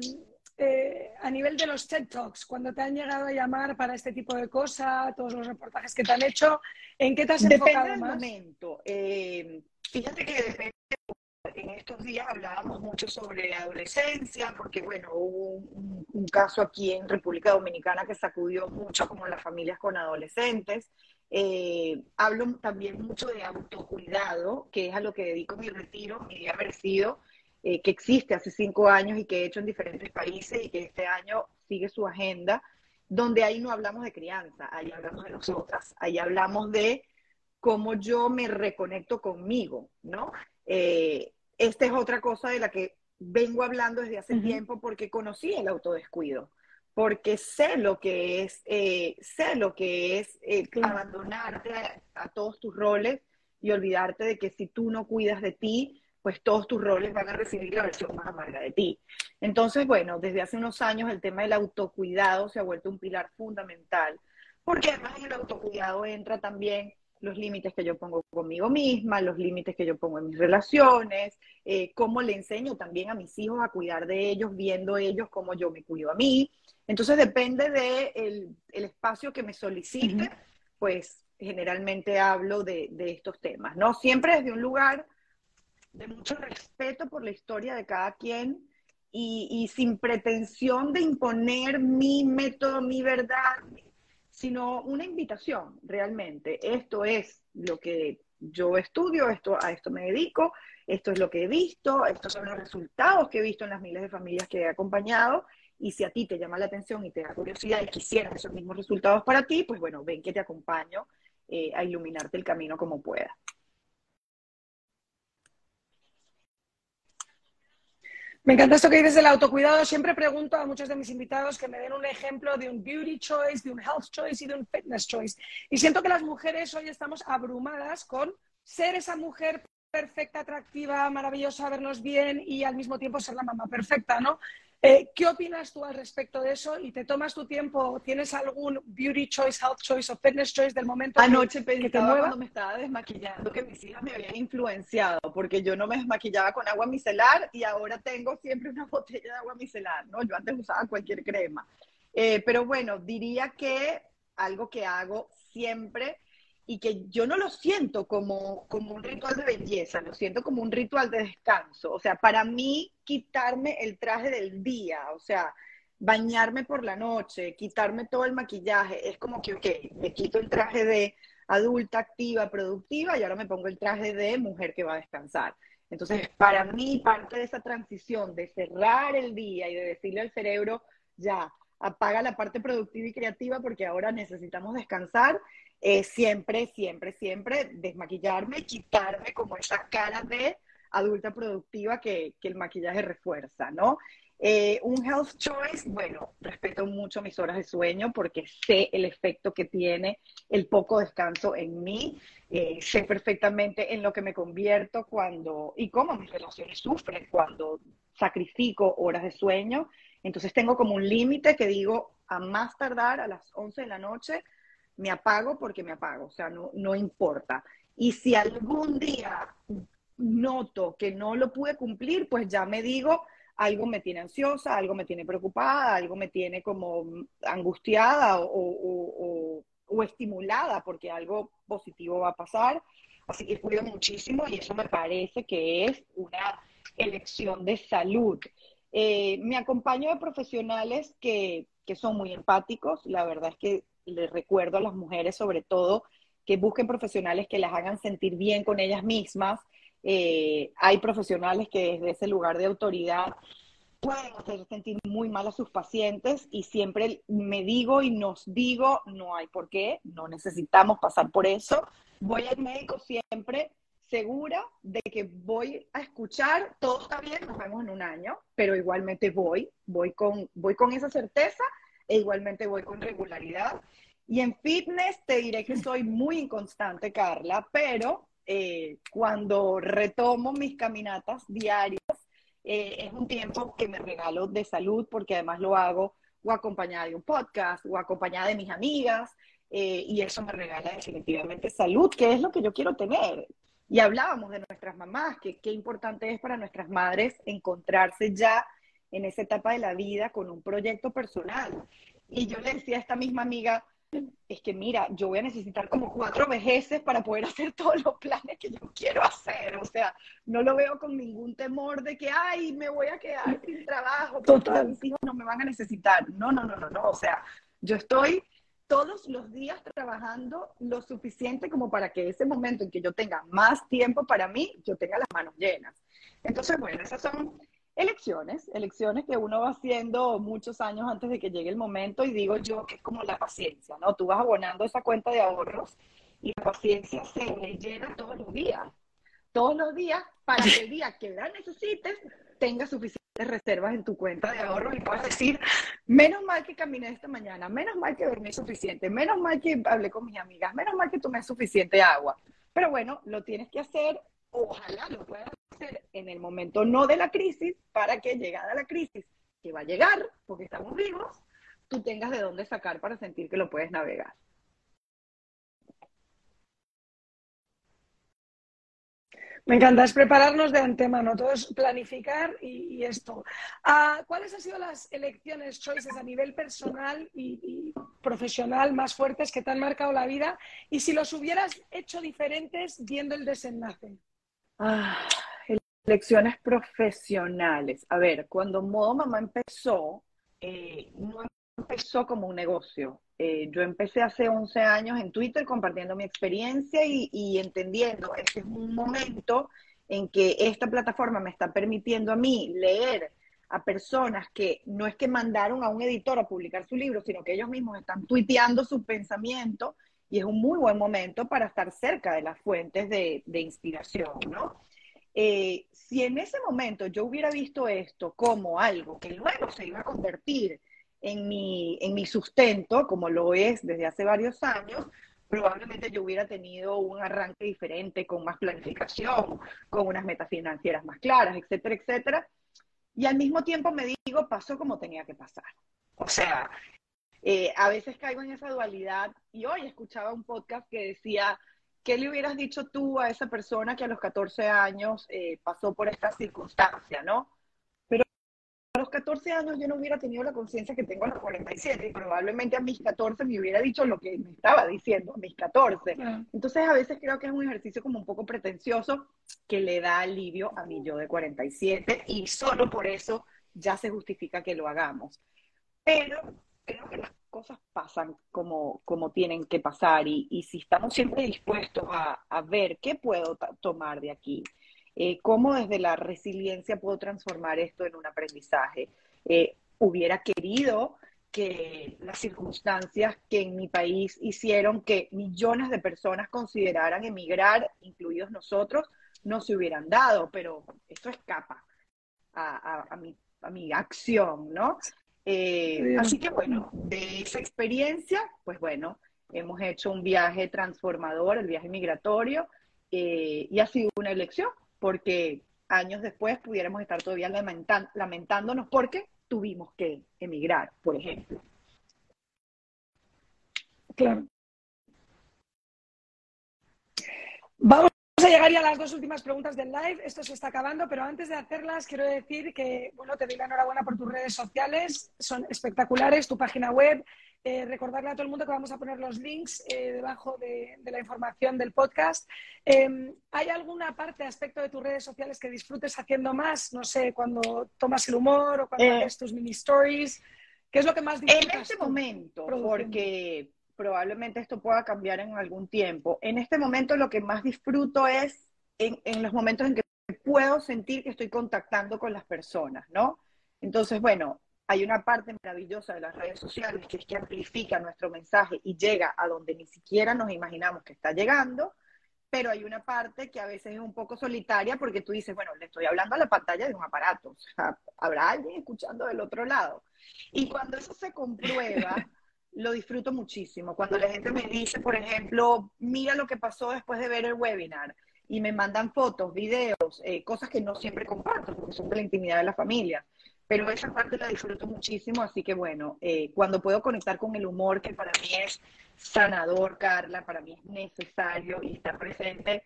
eh, a nivel de los TED Talks, cuando te han llegado a llamar para este tipo de cosas, todos los reportajes que te han hecho, ¿en qué te has depende enfocado del más? momento. Eh, fíjate que depende. En estos días hablábamos mucho sobre adolescencia, porque bueno, hubo un, un caso aquí en República Dominicana que sacudió mucho como las familias con adolescentes. Eh, hablo también mucho de autocuidado, que es a lo que dedico mi retiro, mi día merecido, eh, que existe hace cinco años y que he hecho en diferentes países y que este año sigue su agenda, donde ahí no hablamos de crianza, ahí hablamos de nosotras, ahí hablamos de cómo yo me reconecto conmigo, ¿no? Eh, esta es otra cosa de la que vengo hablando desde hace Ujú. tiempo porque conocí el autodescuido, porque sé lo que es, eh, sé lo que es eh, Claro. abandonarte a, a todos tus roles y olvidarte de que si tú no cuidas de ti, pues todos tus roles van a recibir la versión más amarga de ti. Entonces, bueno, desde hace unos años el tema del autocuidado se ha vuelto un pilar fundamental, porque además en el autocuidado entra también los límites que yo pongo conmigo misma, los límites que yo pongo en mis relaciones, eh, cómo le enseño también a mis hijos a cuidar de ellos, viendo ellos cómo yo me cuido a mí. Entonces depende del de el espacio que me solicite, Ujú. pues generalmente hablo de, de estos temas, ¿no? Siempre desde un lugar de mucho respeto por la historia de cada quien y, sin pretensión de imponer mi método, mi verdad, sino una invitación realmente. Esto es lo que yo estudio, esto, a esto me dedico, esto es lo que he visto, estos son los resultados que he visto en las miles de familias que he acompañado. Y si a ti te llama la atención y te da curiosidad y quisieras esos mismos resultados para ti, pues bueno, ven que te acompaño eh, a iluminarte el camino como pueda. Me encanta esto que dices del autocuidado. Siempre pregunto a muchos de mis invitados que me den un ejemplo de un beauty choice, de un health choice y de un fitness choice. Y siento que las mujeres hoy estamos abrumadas con ser esa mujer perfecta, atractiva, maravillosa, vernos bien y al mismo tiempo ser la mamá perfecta, ¿no? Eh, ¿Qué opinas tú al respecto de eso? ¿Y te tomas tu tiempo? ¿Tienes algún beauty choice, health choice o fitness choice del momento que- Anoche que, te pensaba mueva? cuando me estaba desmaquillando que mis hijas me habían influenciado, porque yo no me desmaquillaba con agua micelar y ahora tengo siempre una botella de agua micelar, ¿no? Yo antes usaba cualquier crema. Eh, pero bueno, diría que algo que hago siempre y que yo no lo siento como, como un ritual de belleza, lo siento como un ritual de descanso. O sea, para mí quitarme el traje del día, o sea, bañarme por la noche, quitarme todo el maquillaje, es como que, ok, me quito el traje de adulta, activa, productiva y ahora me pongo el traje de mujer que va a descansar. Entonces, para mí, parte de esa transición de cerrar el día y de decirle al cerebro, ya, apaga la parte productiva y creativa porque ahora necesitamos descansar, eh, siempre, siempre, siempre desmaquillarme, quitarme como esa cara de adulta productiva que, que el maquillaje refuerza, ¿no? Eh, un health choice, bueno, respeto mucho mis horas de sueño porque sé el efecto que tiene el poco descanso en mí, eh, sé perfectamente en lo que me convierto cuando y cómo mis relaciones sufren cuando sacrifico horas de sueño. Entonces tengo como un límite que digo, a más tardar a las 11 de la noche, me apago porque me apago, o sea, no, no importa. Y si algún día noto que no lo pude cumplir, pues ya me digo, algo me tiene ansiosa, algo me tiene preocupada, algo me tiene como angustiada o, o, o, o estimulada porque algo positivo va a pasar. Así que cuido muchísimo y eso me parece que es una elección de salud. Eh, me acompaño de profesionales que, que son muy empáticos. La verdad es que les recuerdo a las mujeres sobre todo que busquen profesionales que las hagan sentir bien con ellas mismas. Eh, hay profesionales que desde ese lugar de autoridad pueden hacer sentir muy mal a sus pacientes y siempre me digo y nos digo, no hay por qué, no necesitamos pasar por eso. Voy al médico siempre segura de que voy a escuchar, todo está bien, nos vemos en un año, pero igualmente voy, voy con, voy con esa certeza e igualmente voy con regularidad. Y en fitness te diré que soy muy inconstante, Carla, pero eh, cuando retomo mis caminatas diarias, eh, es un tiempo que me regalo de salud porque además lo hago o acompañada de un podcast o acompañada de mis amigas eh, y eso me regala definitivamente salud, que es lo que yo quiero tener. Y hablábamos de nuestras mamás, que qué importante es para nuestras madres encontrarse ya en esa etapa de la vida con un proyecto personal. Y yo le decía a esta misma amiga, es que mira, yo voy a necesitar como cuatro vejeces para poder hacer todos los planes que yo quiero hacer. O sea, no lo veo con ningún temor de que, ay, me voy a quedar sin trabajo, todos mis hijos no me van a necesitar. No, no, no, no, no. O sea, yo estoy todos los días trabajando lo suficiente como para que ese momento en que yo tenga más tiempo para mí, yo tenga las manos llenas. Entonces, bueno, esas son elecciones, elecciones que uno va haciendo muchos años antes de que llegue el momento y digo yo que es como la paciencia, ¿no? Tú vas abonando esa cuenta de ahorros y la paciencia se le llena todos los días, todos los días para que el día que la necesites tengas suficientes reservas en tu cuenta de ahorros y puedas decir, menos mal que caminé esta mañana, menos mal que dormí suficiente, menos mal que hablé con mis amigas, menos mal que tomé suficiente agua. Pero bueno, lo tienes que hacer, ojalá lo puedas hacer en el momento no de la crisis, para que llegada la crisis, que va a llegar, porque estamos vivos, tú tengas de dónde sacar para sentir que lo puedes navegar. Me encanta, es prepararnos de antemano, todo es planificar y, esto. Ah, ¿Cuáles han sido las elecciones, choices a nivel personal y, profesional más fuertes que te han marcado la vida? Y si los hubieras hecho diferentes viendo el desenlace. Ah, elecciones profesionales. A ver, cuando Modo Mamá empezó, eh, no empezó como un negocio. Eh, yo empecé hace 11 años en Twitter compartiendo mi experiencia y, entendiendo, este es un momento en que esta plataforma me está permitiendo a mí leer a personas que no es que mandaron a un editor a publicar su libro, sino que ellos mismos están tuiteando su pensamiento y es un muy buen momento para estar cerca de las fuentes de, inspiración, ¿no? Eh, si en ese momento yo hubiera visto esto como algo que luego se iba a convertir en mi, en mi sustento, como lo es desde hace varios años, probablemente yo hubiera tenido un arranque diferente, con más planificación, con unas metas financieras más claras, etcétera, etcétera. Y al mismo tiempo me digo, pasó como tenía que pasar. O sea, eh, a veces caigo en esa dualidad y hoy escuchaba un podcast que decía, ¿qué le hubieras dicho tú a esa persona que a los 14 años eh, pasó por esta circunstancia, no? Los 14 años yo no hubiera tenido la conciencia que tengo a los 47 y probablemente a mis 14 me hubiera dicho lo que me estaba diciendo a mis 14. Entonces a veces creo que es un ejercicio como un poco pretencioso que le da alivio a mi yo de 47 y solo por eso ya se justifica que lo hagamos. Pero creo que las cosas pasan como, como tienen que pasar y, y si estamos siempre dispuestos a, a ver qué puedo tomar de aquí, eh, cómo desde la resiliencia puedo transformar esto en un aprendizaje. Eh, hubiera querido que las circunstancias que en mi país hicieron que millones de personas consideraran emigrar, incluidos nosotros, no se hubieran dado, pero eso escapa a, mi, acción, ¿no? Eh, así que bueno, de esa experiencia, pues bueno, hemos hecho un viaje transformador, el viaje migratorio, y ha sido una elección, porque años después pudiéramos estar todavía lamentándonos porque tuvimos que emigrar, por ejemplo. Claro. Vamos a llegar ya a las dos últimas preguntas del live. Esto se está acabando, pero antes de hacerlas, quiero decir que, bueno, te doy la enhorabuena por tus redes sociales. Son espectaculares, tu página web, eh, recordarle a todo el mundo que vamos a poner los links eh, debajo de, la información del podcast. Em, ¿Hay alguna parte, aspecto de tus redes sociales que disfrutes haciendo más? No sé, cuando tomas el humor o cuando eh, haces tus mini stories. ¿Qué es lo que más disfrutas? En este momento, porque probablemente esto pueda cambiar en algún tiempo. En este momento lo que más disfruto es en, en los momentos en que puedo sentir que estoy contactando con las personas, ¿no? Entonces, bueno, hay una parte maravillosa de las redes sociales que es que amplifica nuestro mensaje y llega a donde ni siquiera nos imaginamos que está llegando, pero hay una parte que a veces es un poco solitaria porque tú dices, bueno, le estoy hablando a la pantalla de un aparato, o sea, habrá alguien escuchando del otro lado. Y cuando eso se comprueba, lo disfruto muchísimo. Cuando la gente me dice, por ejemplo, mira lo que pasó después de ver el webinar y me mandan fotos, videos, eh, cosas que no siempre comparto porque son de la intimidad de la familia pero esa parte la disfruto muchísimo, así que bueno, eh, cuando puedo conectar con el humor, que para mí es sanador, Carla, para mí es necesario y estar presente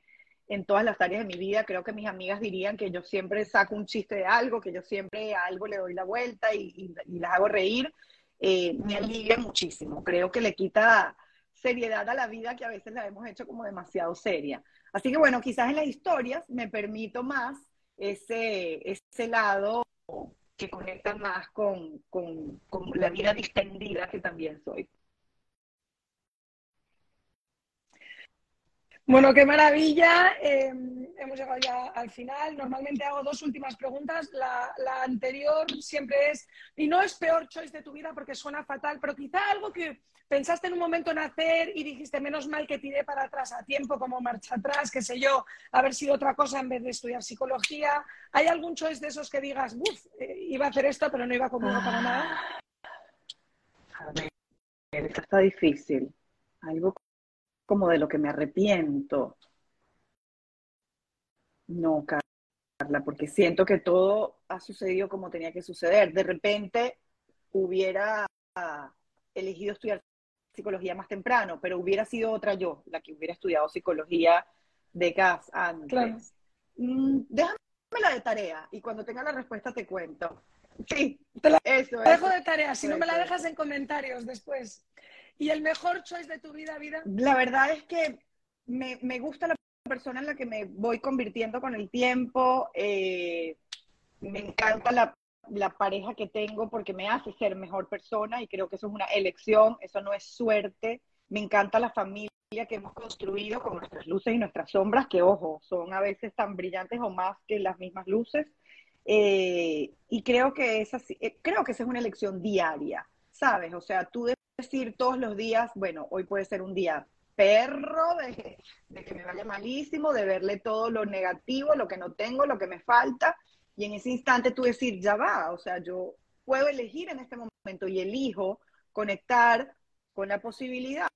en todas las áreas de mi vida, creo que mis amigas dirían que yo siempre saco un chiste de algo, que yo siempre a algo le doy la vuelta y, las hago reír, eh, me alivia muchísimo, creo que le quita seriedad a la vida que a veces la hemos hecho como demasiado seria. Así que bueno, quizás en las historias me permito más ese, ese lado que conectan más con, con, con la vida distendida que también soy. Bueno, qué maravilla. Em, hemos llegado ya al final. Normalmente hago dos últimas preguntas. La, anterior siempre es, y no es peor choice de tu vida porque suena fatal, pero quizá algo que pensaste en un momento en hacer y dijiste, menos mal que tiré para atrás a tiempo, como marcha atrás, qué sé yo, haber sido otra cosa en vez de estudiar psicología. ¿Hay algún choice de esos que digas, uff, eh, iba a hacer esto, pero no iba conmigo para nada? A ver, esto está difícil. Algo como de lo que me arrepiento. No, Carla, porque siento que todo ha sucedido como tenía que suceder. De repente hubiera elegido estudiar psicología más temprano, pero hubiera sido otra yo, la que hubiera estudiado psicología de gas antes. Claro. Mm, déjame la de tarea y cuando tenga la respuesta te cuento. Sí, te la dejo de tarea, si no me la dejas en comentarios después. ¿Y el mejor choice de tu vida, vida? La verdad es que me, me gusta la persona en la que me voy convirtiendo con el tiempo. Eh, me encanta la, la, pareja que tengo porque me hace ser mejor persona y creo que eso es una elección, eso no es suerte. Me encanta la familia que hemos construido con nuestras luces y nuestras sombras, que ojo, son a veces tan brillantes o más que las mismas luces. Eh, y creo que, esa, eh, creo que esa es una elección diaria, ¿sabes? O sea, tú decir todos los días, bueno, hoy puede ser un día perro, de, que me vaya malísimo, de verle todo lo negativo, lo que no tengo, lo que me falta, y en ese instante tú decir, ya va, o sea, yo puedo elegir en este momento y elijo conectar con la posibilidad,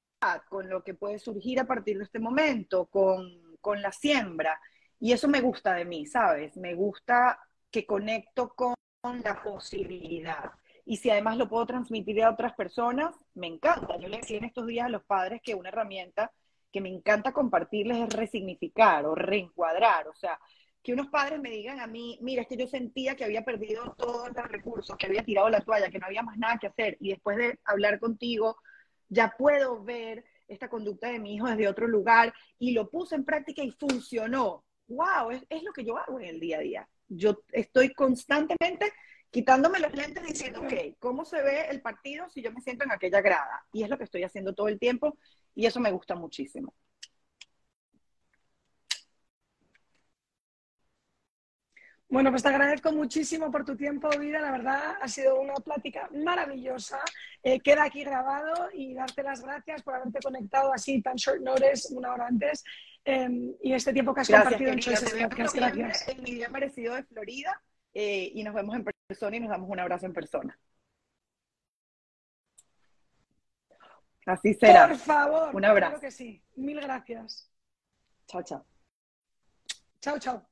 con lo que puede surgir a partir de este momento, con, con la siembra. Y eso me gusta de mí, ¿sabes? Me gusta que conecto con la posibilidad. Y si además lo puedo transmitir a otras personas, me encanta. Yo le decía en estos días a los padres que una herramienta que me encanta compartirles es resignificar o reencuadrar. O sea, que unos padres me digan a mí, mira, es que yo sentía que había perdido todos los recursos, que había tirado la toalla, que no había más nada que hacer. Y después de hablar contigo, ya puedo ver esta conducta de mi hijo desde otro lugar y lo puse en práctica y funcionó. ¡Wow! Es, lo que yo hago en el día a día. Yo estoy constantemente quitándome los lentes diciendo, ok, ¿cómo se ve el partido si yo me siento en aquella grada? Y es lo que estoy haciendo todo el tiempo y eso me gusta muchísimo. Bueno, pues te agradezco muchísimo por tu tiempo, Vida. La verdad, ha sido una plática maravillosa. Eh, queda aquí grabado y darte las gracias por haberte conectado así tan short notice, una hora antes, em, y este tiempo que has compartido en Choices Gracias. En mi día merecido de Florida eh, y nos vemos en persona y nos damos un abrazo en persona. Así será. Por favor. Un abrazo. Claro que sí. Mil gracias. Chao, chao. Chao, chao.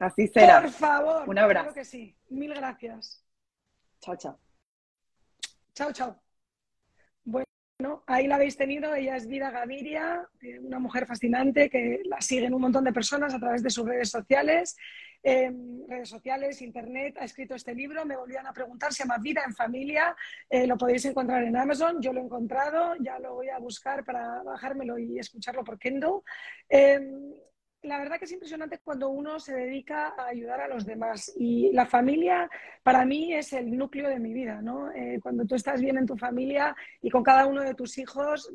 Así será. Por favor. Un abrazo. Claro que sí. Mil gracias. Chao, chao. Chao, chao. Bueno, ahí la habéis tenido. Ella es Vida Gaviria, eh, una mujer fascinante que la siguen un montón de personas a través de sus redes sociales redes sociales, internet, ha escrito este libro. Me volvían a preguntar, se llama Vida en Familia. Eh, lo podéis encontrar en Amazon. Yo lo he encontrado, ya lo voy a buscar para bajármelo y escucharlo por Kindle. La verdad que es impresionante cuando uno se dedica a ayudar a los demás. Y la familia para mí es el núcleo de mi vida, ¿no? Eh, cuando tú estás bien en tu familia y con cada uno de tus hijos,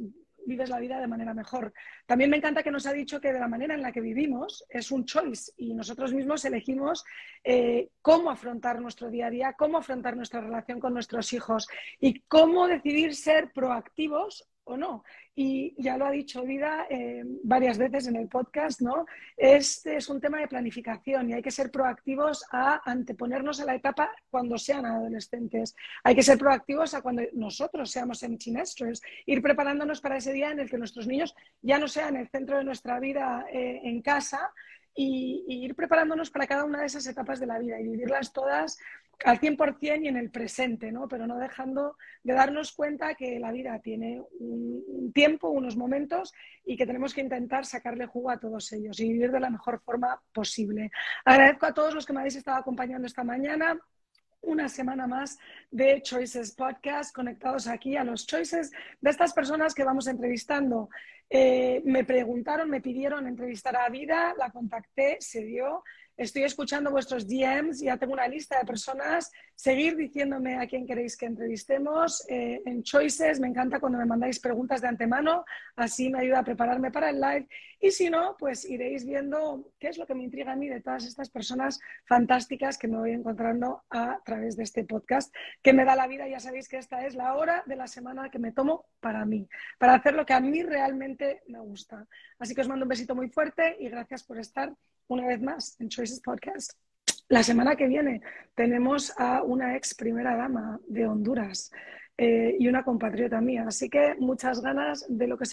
vives la vida de manera mejor. También me encanta que nos ha dicho que de la manera en la que vivimos es un choice y nosotros mismos elegimos eh, cómo afrontar nuestro día a día, cómo afrontar nuestra relación con nuestros hijos y cómo decidir ser proactivos o no. Y ya lo ha dicho Vida eh, varias veces en el podcast, ¿no? Este es un tema de planificación y hay que ser proactivos a anteponernos a la etapa cuando sean adolescentes. Hay que ser proactivos a cuando nosotros seamos empty nesters, ir preparándonos para ese día en el que nuestros niños ya no sean el centro de nuestra vida eh, en casa y, ir preparándonos para cada una de esas etapas de la vida y vivirlas todas al 100% y en el presente, ¿no? Pero no dejando de darnos cuenta que la vida tiene un tiempo, unos momentos y que tenemos que intentar sacarle jugo a todos ellos y vivir de la mejor forma posible. Agradezco a todos los que me habéis estado acompañando esta mañana una semana más de Choices Podcast, conectados aquí a los Choices de estas personas que vamos entrevistando. Eh, me preguntaron, me pidieron entrevistar a Vida, la contacté, se dio Estoy escuchando vuestros DMs, ya tengo una lista de personas. Seguir diciéndome a quién queréis que entrevistemos eh, en Choices. Me encanta cuando me mandáis preguntas de antemano, así me ayuda a prepararme para el live. Y si no, pues iréis viendo qué es lo que me intriga a mí de todas estas personas fantásticas que me voy encontrando a través de este podcast, que me da la vida. Ya sabéis que esta es la hora de la semana que me tomo para mí, para hacer lo que a mí realmente me gusta. Así que os mando un besito muy fuerte y gracias por estar una vez más en Choices Podcast. La semana que viene tenemos a una ex primera dama de Honduras eh, y una compatriota mía. Así que muchas ganas de lo que